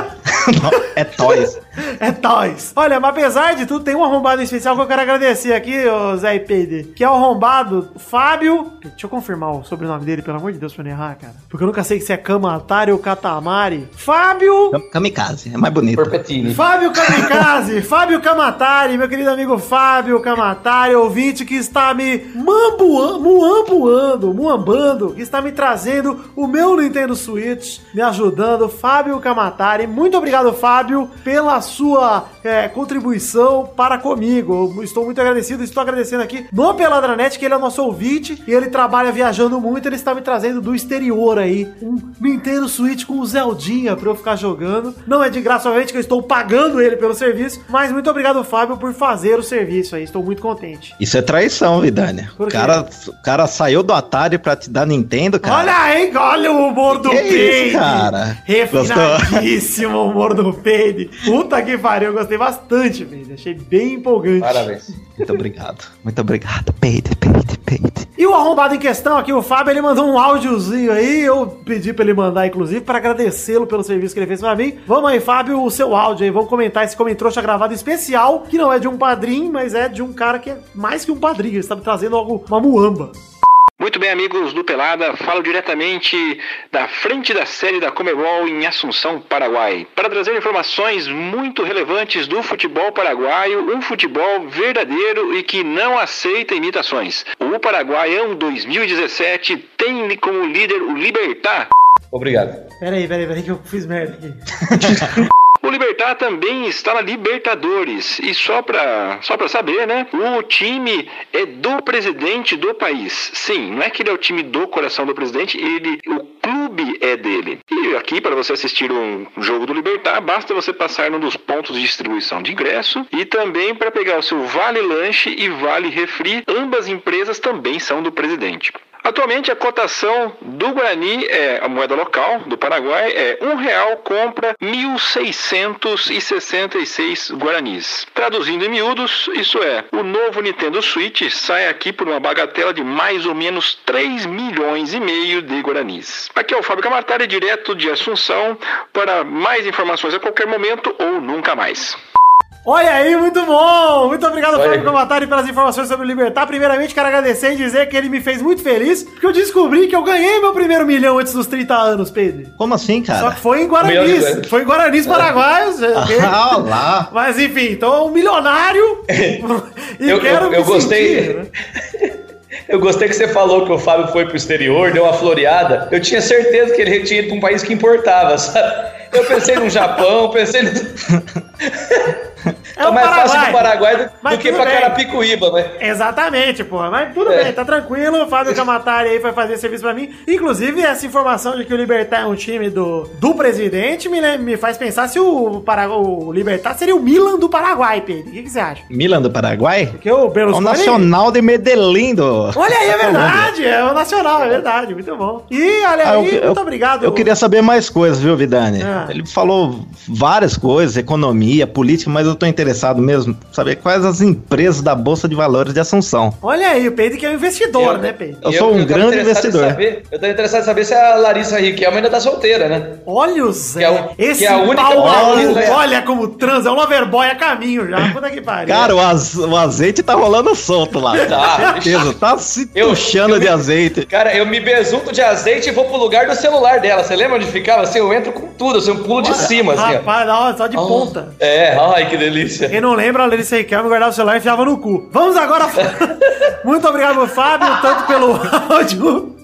é toys. É toys. Olha, mas apesar de tudo, tem um arrombado em especial que eu quero agradecer aqui, ô Zé Pedro. Que é o arrombado Fábio. Deixa eu confirmar o sobrenome dele, pelo amor de Deus, pra não errar, cara. Porque eu nunca sei se é Kamatari ou Katamari. Fábio. Kamikaze, é mais bonito. Porpetini. Fábio Kamikaze, Fábio Kamatari, meu querido amigo Fábio Kamatari, ouvinte que está me mambuando, muambuando, muambando, que está me trazendo o meu Nintendo Switch, me ajudando, Fábio Kamatari. Muito obrigado, Fábio, pela sua é, contribuição para comigo. Eu estou muito agradecido, estou agradecendo aqui no Peladranet, que ele é nosso ouvinte e ele trabalha viajando muito, ele está me trazendo do exterior aí um Nintendo Switch com o Zeldinha para eu ficar jogando. Não é de graça, obviamente, que eu estou pagando ele pelo serviço, mas muito obrigado, Fábio, por fazer o serviço aí. Estou muito contente. Isso é traição, Vidânia. Por O cara, cara saiu do Atari pra te dar Nintendo, cara. Olha aí, olha o humor do Que isso, Peide. cara? Refinadíssimo o humor do Peide. Puta que pariu, eu gostei bastante, Peide. Achei bem empolgante. Parabéns. Muito obrigado. Muito obrigado. Peide, peide, peide. E o arrombado em questão aqui, o Fábio, ele mandou um áudiozinho aí. Eu pedi pra ele mandar, inclusive, pra agradecê-lo pelo serviço que ele fez pra mim. Vamos aí, Fábio, o seu áudio aí. Vamos comentar esse comentrouxa gravado especial, que não é de um padrinho, mas é de um cara que é mais que um padrinho. Ele está me trazendo algo, uma muamba. Muito bem, amigos do Pelada, falo diretamente da frente da série da Comebol em Assunção, Paraguai, para trazer informações muito relevantes do futebol paraguaio, um futebol verdadeiro e que não aceita imitações. O Paraguaião 2017 tem como líder o Libertar. Obrigado. Peraí, peraí, peraí, que eu fiz merda aqui. O Libertar também está na Libertadores. E só para só saber, né? O time é do presidente do país. Sim, não é que ele é o time do coração do presidente, ele o clube é dele. E aqui, para você assistir um jogo do Libertar, basta você passar num dos pontos de distribuição de ingresso e também para pegar o seu Vale Lanche e Vale Refri. Ambas empresas também são do presidente. Atualmente a cotação do Guarani, é, a moeda local do Paraguai, é um real compra 1.666 Guaranis. Traduzindo em miúdos, isso é, o novo Nintendo Switch sai aqui por uma bagatela de mais ou menos 3 milhões e meio de Guaranis. Aqui é o Fábio Camatari, direto de Assunção, para mais informações a qualquer momento ou nunca mais. Olha aí, muito bom! Muito obrigado, Olha Fábio aí. Comatari, pelas informações sobre o Libertar. Primeiramente, quero agradecer e dizer que ele me fez muito feliz, porque eu descobri que eu ganhei meu primeiro milhão antes dos 30 anos, Pedro. Como assim, Só cara? que foi em Guaranis. Guaranis. Foi em Guaranis Paraguaios. ok? Ah, lá. Mas enfim, então um milionário. e Eu, quero eu, me eu gostei. sentir, né? Eu gostei que você falou que o Fábio foi pro exterior, deu uma floreada. Eu tinha certeza que ele tinha ido pra um país que importava, sabe? eu pensei no Japão, pensei no. É tá o mais fácil Paraguai. pro Paraguai do, Mas do que pra bem. Carapicuíba, mas. Exatamente, porra. Mas tudo É. bem, tá tranquilo. O Fábio Camatari aí vai fazer serviço pra mim. Inclusive, essa informação de que o Libertar é um time do, do presidente me, lem- me faz pensar se o, Paragu- o Libertar seria o Milan do Paraguai, Pedro. O que, que você acha? Milan do Paraguai? Porque o O Berlusconi... Nacional de Medellín do... Olha aí, é verdade. É o Nacional, é verdade. Muito bom. E olha Ah, aí, eu- muito eu- obrigado. Eu queria saber mais coisas, viu, Vidani? Ah. Ele falou várias coisas, economia, política, mas eu tô interessado mesmo em saber quais as empresas da Bolsa de Valores de Assunção. Olha aí, o Pedro que é um investidor, Eu- né, Pedro? Eu E sou um tava grande interessado investidor. saber- eu tô interessado em saber se a Larissa Riquelme ainda tá solteira, né? Olha o Zé. Que é o- Esse que é a única pau maluco, coisa, né? olha como transa. É um loverboy a caminho já. Puta que pariu. Cara, o, az- o azeite tá rolando solto lá. Tá. certeza. Tá se Eu- puxando eu de me- azeite. Cara, eu me besunto de azeite e vou pro lugar do celular dela. Você lembra onde ficava? Assim, eu entro com tudo, assim, um pulo de cima, assim, ó. Rapaz, não, só de ponta. É, ai, que delícia. Quem não lembra, a Larissa Riquelme guardava o celular e enfiava no cu. Vamos agora. Muito obrigado, Fábio, tanto pelo áudio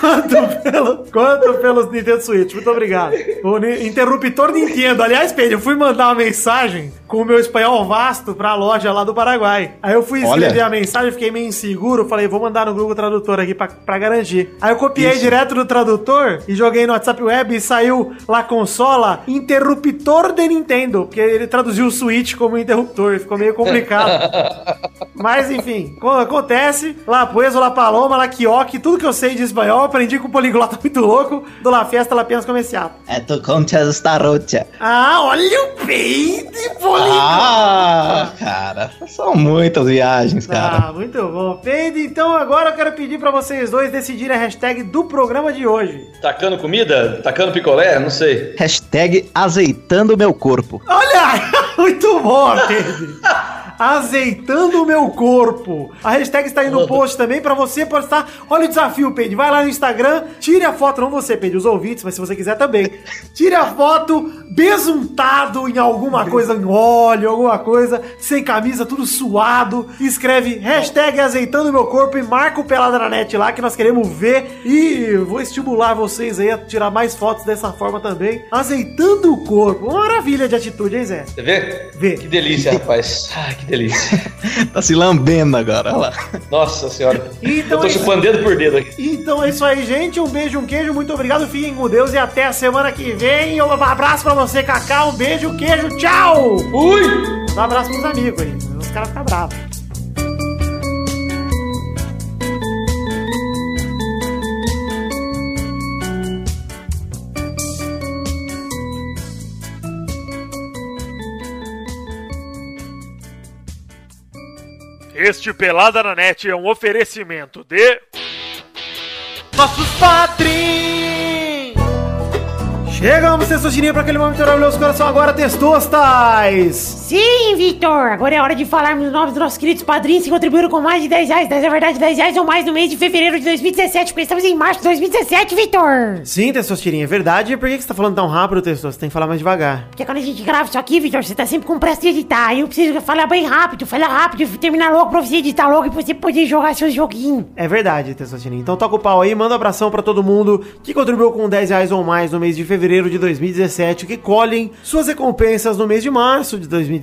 quanto, pelo, quanto pelos Nintendo Switch. Muito obrigado. O interruptor Nintendo. Aliás, Pedro, eu fui mandar uma mensagem com o meu espanhol vasto pra loja lá do Paraguai. Aí eu fui escrever Olha. a mensagem, fiquei meio inseguro. Falei, vou mandar no Google Tradutor aqui pra, pra garantir. Aí eu copiei direto do tradutor e joguei no WhatsApp Web e saiu lá consola interruptor de Nintendo. Porque ele traduziu o Switch como interruptor. Ficou meio complicado. Mas enfim, co- acontece. La Pueso, La Paloma, La Quioque, tudo que eu sei de espanhol, aprendi com o poliglota muito louco do La Fiesta La Pianos Comercial. É tu conchas esta rocha. Ah, olha o peito, poliglota! Ah, cara. São muitas viagens, cara. Ah, muito bom. Peide, então agora eu quero pedir pra vocês dois decidirem a hashtag do programa de hoje. Tacando comida? Tacando picolé? Não sei. Hashtag azeitando meu corpo. Olha, muito bom, Pedro. Azeitando o meu corpo. A hashtag está aí no post também pra você postar. Olha o desafio, Pedro. Vai lá no Instagram, tire a foto, não você, Pedro, os ouvintes, mas se você quiser também. Tire a foto besuntado em alguma coisa, em óleo, alguma coisa, sem camisa, tudo suado. Escreve hashtag azeitando o meu corpo e marca o Pelada na net lá que nós queremos ver. E vou estimular vocês aí a tirar mais fotos dessa forma também. Azeitando o corpo. Uma maravilha de atitude, hein, Zé? Você vê? Vê. Que delícia, rapaz. Ai, que delícia. Tá se lambendo agora, olha lá. Nossa senhora. Então eu tô é chupando dedo por dedo aqui. Então é isso aí, gente. Um beijo, um queijo. Muito obrigado. Fiquem com Deus e até a semana que vem. Um abraço pra você, Cacá. Um beijo, um queijo. Tchau! Ui! Um abraço pros amigos aí. Os caras ficam bravos. Este Pelada na Net é um oferecimento de. Nossos padrinhos! Chegamos, Testosterinha, para aquele momento maravilhoso coração agora, Testostas! Sim, Vitor! Agora é hora de falarmos os nomes dos nossos queridos padrinhos que contribuíram com mais de 10 reais. 10 é verdade, 10 reais ou mais no mês de fevereiro de 2017, porque estamos em março de 2017, Vitor! Sim, Testosterinha, é verdade. Por que você tá falando tão rápido, Testos? Você tem que falar mais devagar. Porque quando a gente grava isso aqui, Vitor, você tá sempre com pressa de editar. Eu preciso falar bem rápido, falar rápido, terminar logo pra você editar logo e você poder jogar seus joguinhos. É verdade, Testosterinha. Então toca o pau aí, manda um abração pra todo mundo que contribuiu com 10 reais ou mais no mês de fevereiro de 2017, que colhem suas recompensas no mês de março de 2017,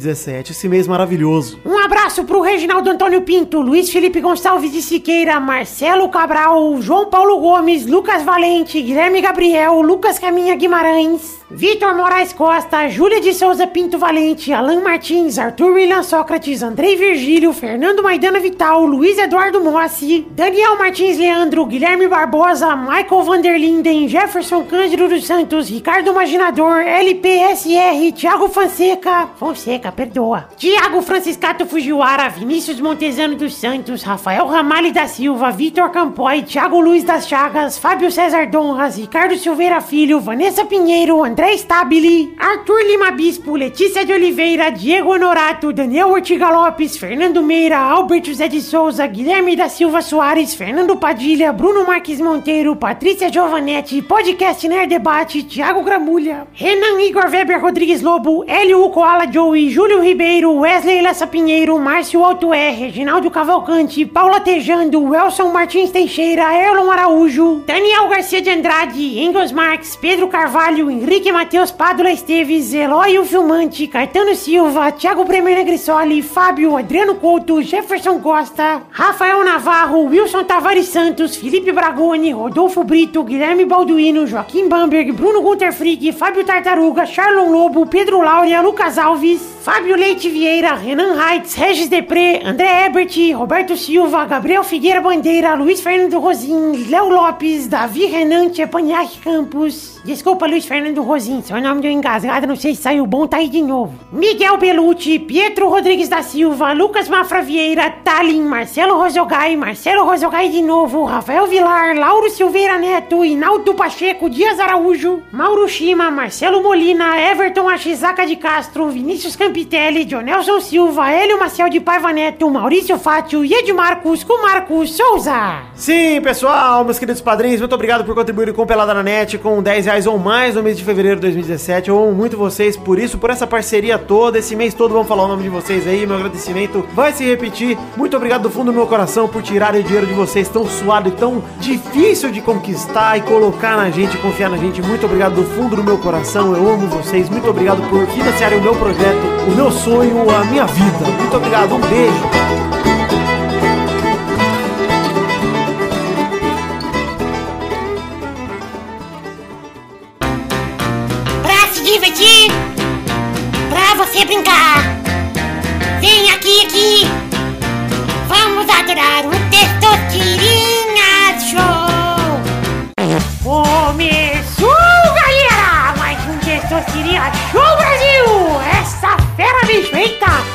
esse mês maravilhoso. Um abraço pro Reginaldo Antônio Pinto, Luiz Felipe Gonçalves de Siqueira, Marcelo Cabral, João Paulo Gomes, Lucas Valente, Guilherme Gabriel, Lucas Caminha Guimarães, Vitor Moraes Costa, Júlia de Souza Pinto Valente, Alan Martins, Arthur William Sócrates, Andrei Virgílio, Fernando Maidana Vital, Luiz Eduardo Mossi, Daniel Martins Leandro, Guilherme Barbosa, Michael Vanderlinden, Jefferson Cândido dos Santos, Ricardo Imaginador, LPSR, Thiago Fonseca, Fonseca, perdoa, Thiago Franciscato Fujiwara, Vinícius Montezano dos Santos, Rafael Ramalho da Silva, Vitor Campoy, Thiago Luiz das Chagas, Fábio César Donras, Ricardo Silveira Filho, Vanessa Pinheiro, André Stabile, Arthur Lima Bispo, Letícia de Oliveira, Diego Honorato, Daniel Ortiga Lopes, Fernando Meira, Alberto José de Souza, Guilherme da Silva Soares, Fernando Padilha, Bruno Marques Monteiro, Patrícia Giovanetti, Podcast Nerd Debate, Thiago Gramulha, Renan Igor Weber Rodrigues Lobo, Hélio Koala Joey, Júlio Ribeiro, Wesley Lessa Pinheiro, Márcio Alto R, Reginaldo Cavalcante, Paula Tejando, Welson Martins Teixeira, Erlon Araújo, Daniel Garcia de Andrade, Engels Marques, Pedro Carvalho, Henrique Matheus Pádula Esteves, o Filmante, Caetano Silva, Thiago Bremer Negrissoli, Fábio, Adriano Couto, Jefferson Costa, Rafael Navarro, Wilson Tavares Santos, Felipe Bragoni, Rodolfo Brito, Guilherme Balduino, Joaquim Bamberg, Bruno Gunter Frick, Fábio Tartaruga, Charlon Lobo, Pedro Laura, Lucas Alves, Fábio Leite Vieira, Renan Reitz, Regis Depré, André Ebert, Roberto Silva, Gabriel Figueira Bandeira, Luiz Fernando Rosim, Léo Lopes, Davi Renan Tchepanhac Campos. Desculpa, Luiz Fernando Rosim, seu nome deu engasgado, não sei se saiu bom, tá aí de novo. Miguel Belucci, Pietro Rodrigues da Silva, Lucas Mafra Vieira, Talin, Marcelo Rosogai, Marcelo Rosogai de novo, Rafael Vilar, Lauro Silveira Neto, Inaldo Pacheco, Dias Araújo, Mauro Shima, Marcelo Molina, Everton Achizaka de Castro, Vinícius Campitelli, Jonelson Silva, Hélio Maciel de Paiva Neto, Maurício Fátio e Edmarcos com Marcos Souza. Sim, pessoal, meus queridos padrinhos, muito obrigado por contribuir com Pelada na Net com 10 reais ou mais no mês de fevereiro de 2017. Eu amo muito vocês por isso, por essa parceria toda. Esse mês todo vamos falar o nome de vocês aí. Meu agradecimento vai se repetir. Muito obrigado do fundo do meu coração por tirarem o dinheiro de vocês tão suado e tão difícil de conquistar e colocar na gente, confiar na gente. Muito obrigado do fundo do meu coração. Eu amo vocês. Muito obrigado por financiarem o meu projeto, o meu sonho, a minha vida. Muito obrigado. Um beijo. Você brincar. Vem aqui, aqui. Vamos adorar o Testosterinha Show. Começou, galera! Mais um Testosterinha Show Brasil! Essa fera bem feita!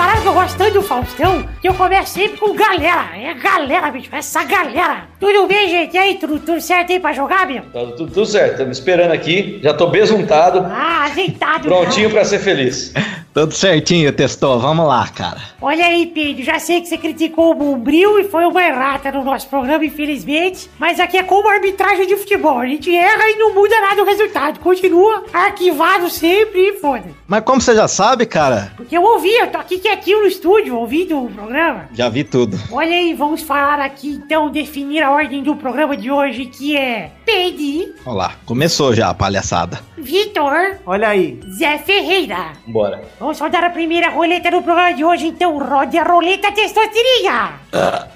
Repararam que eu gosto tanto do Faustão? Que eu começo sempre com galera. É galera, bicho. Essa galera. Tudo bem, gente? E aí, tudo, tudo certo aí pra jogar, meu? Tá tudo, tudo certo, estamos esperando aqui. Já tô besuntado, Ah, ajeitado. prontinho já. pra ser feliz. Tudo certinho, testou. Vamos lá, cara. Olha aí, Pedro, já sei que você criticou o Bombril e foi uma errata no nosso programa, infelizmente. Mas aqui é como a arbitragem de futebol. A gente erra e não muda nada o resultado. Continua arquivado sempre e foda. Mas como você já sabe, cara, Porque eu ouvi, eu tô aqui quietinho no estúdio, ouvindo o programa. já vi tudo. Olha aí, vamos falar aqui então, definir a ordem do programa de hoje, que é Pedro, Olha lá, começou já a palhaçada. Vitor, Olha aí. Zé Ferreira. Bora. Vamos rodar a primeira roleta do programa de hoje, então rode a roleta testosterinha!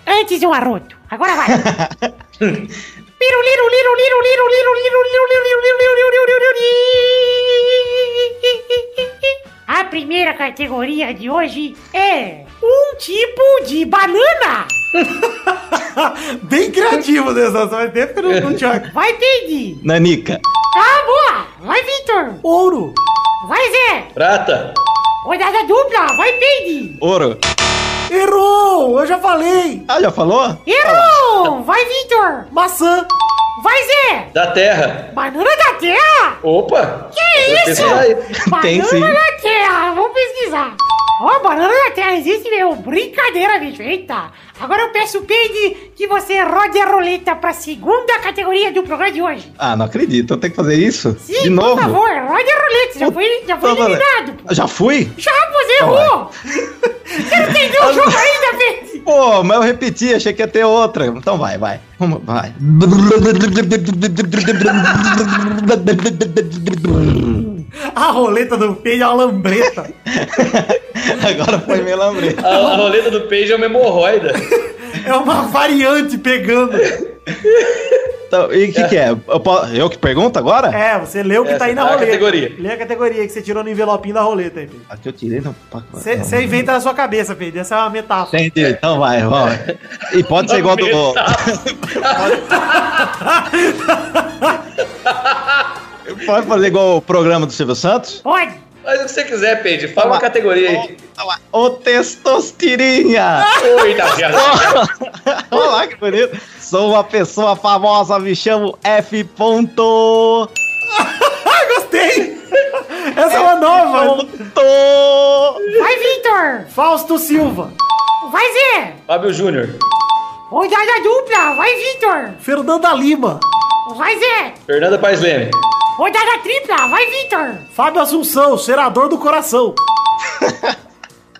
Antes um arroto, agora vai! A primeira categoria de hoje é um tipo de banana. Bem criativo, Deus, vai ter porque não. Vai, Pig! Nanica. Ah, boa! Vai, Victor! Ouro! Vai, Zé! Prata! Rodada dupla. Vai, Peide. ouro. Errou! Eu já falei! Ah, já falou? Errou. Vai, Vitor. Maçã! Vai, Zé. da terra. Banana da terra? Opa! Que isso? Tem Banana sim. da terra, vamos pesquisar. Ó, banana da terra existe mesmo. Brincadeira, bicho. Eita. Agora eu peço, Peide, que você rode a roleta pra segunda categoria do programa de hoje. Ah, não acredito. Eu tenho que fazer isso? Sim, De novo? por favor, rode a roleta. Já foi, já foi eliminado. pô. Já fui? Já, você errou. Você não entendeu o jogo ainda, Peide? Pô, mas eu repeti, achei que ia ter outra. Então vai, vai. Vamos, vai. A roleta do peito é uma lambreta. Agora foi meio lambreta. A, a roleta do peixe é uma hemorroida. É uma variante pegando. Então, e o que, que é? Eu, eu que pergunto agora? É, você leu o que É, tá aí na a roleta. categoria. Lê a categoria que você tirou no envelopinho da roleta aí, Pedro. Aqui eu tirei no Você você inventa na sua cabeça, Pedro. Essa é uma metáfora. Entendi, então vai, vamos. E pode ser igual do. Pode fazer igual o programa do Silvio Santos? Pode. Faz o que você quiser, Peide. Fala uma categoria aí. Ô Testosterinha! Oi, da viagem. Olha lá que bonito. Sou uma pessoa famosa, me chamo F. Ponto. Ah, gostei! Essa é uma nova. Ponto. Vai, Vitor. Fausto Silva. Vai, Zé. Fábio Júnior. Rodada dupla. Vai, Vitor. Fernanda Lima. Vai, Zé. Fernanda Paes Leme. Rodada tripla. Vai, Vitor. Fábio Assunção, cheirador do coração.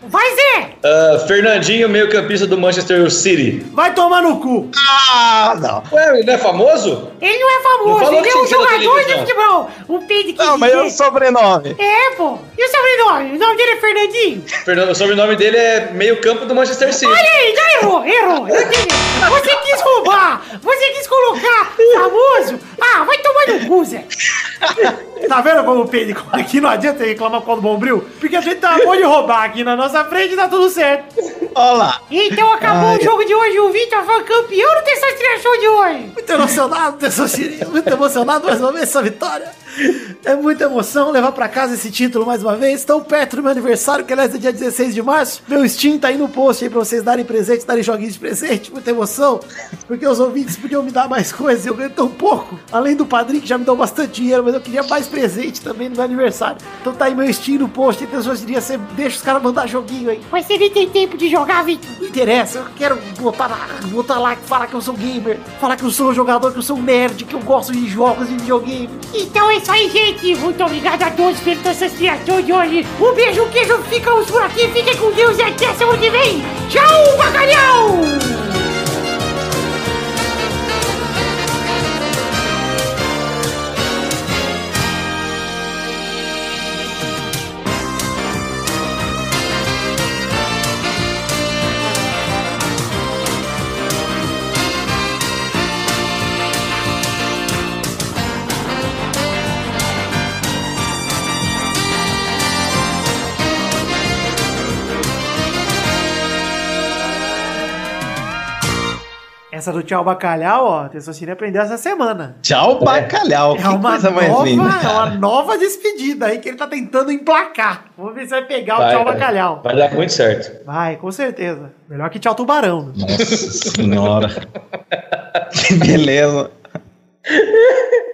Vai, Zé! Ah, Fernandinho, meio campista do Manchester City. Vai tomar no cu. Ah, não. Ué, ele não é famoso? Ele não é Não famoso, falou ele é um jogador de futebol. Um peide que Não, mas é o sobrenome. É, pô. E o sobrenome? O nome dele é Fernandinho. Fernando, o sobrenome dele é meio campo do Manchester City. Olha aí, já errou, errou. Você quis roubar, você quis colocar famoso. Ah, vai tomar no cu, Zé. Tá vendo como o Pedro aqui não adianta reclamar causa do Bombril? Porque a gente tá bom de roubar aqui na nossa frente e tá tudo certo. Olha lá. Então acabou Ai. o jogo de hoje. O Vitor foi campeão do Testosterona Show de hoje. Muito emocionado, Tessocinho, muito emocionado mais uma vez essa vitória. É muita emoção levar pra casa esse título mais uma vez. Tão perto do meu aniversário, que aliás é dia 16 de março. Meu Steam tá aí no post aí pra vocês darem presente, darem joguinhos de presente. Muita emoção, porque os ouvintes podiam me dar mais coisas e eu ganho tão pouco. Além do padrinho que já me deu bastante dinheiro, mas eu queria mais presente também no meu aniversário. Então tá aí meu Steam no post, então se você você deixa os caras mandar joguinho aí. Mas você nem tem tempo de jogar, Vitor. Não interessa, eu quero botar lá, botar lá, falar que eu sou gamer, falar que eu sou jogador, que eu sou um nerd, que eu gosto de jogos de videogame. Então é isso aí, gente. Muito obrigado a todos pelo Testosterona de hoje. Um beijo, um queijo. Ficamos por aqui. Fiquem com Deus e até semana que vem. Tchau, bacalhau! Essa do tchau bacalhau, ó, Tessocine aprendeu essa semana. Tchau, bacalhau. É que uma, coisa mais nova, linda. é uma cara. nova despedida aí que ele tá tentando emplacar. Vamos ver se vai pegar o Vai, tchau vai. bacalhau. Vai dar muito certo. Vai, com certeza. Melhor que tchau tubarão. né? Nossa senhora. que beleza.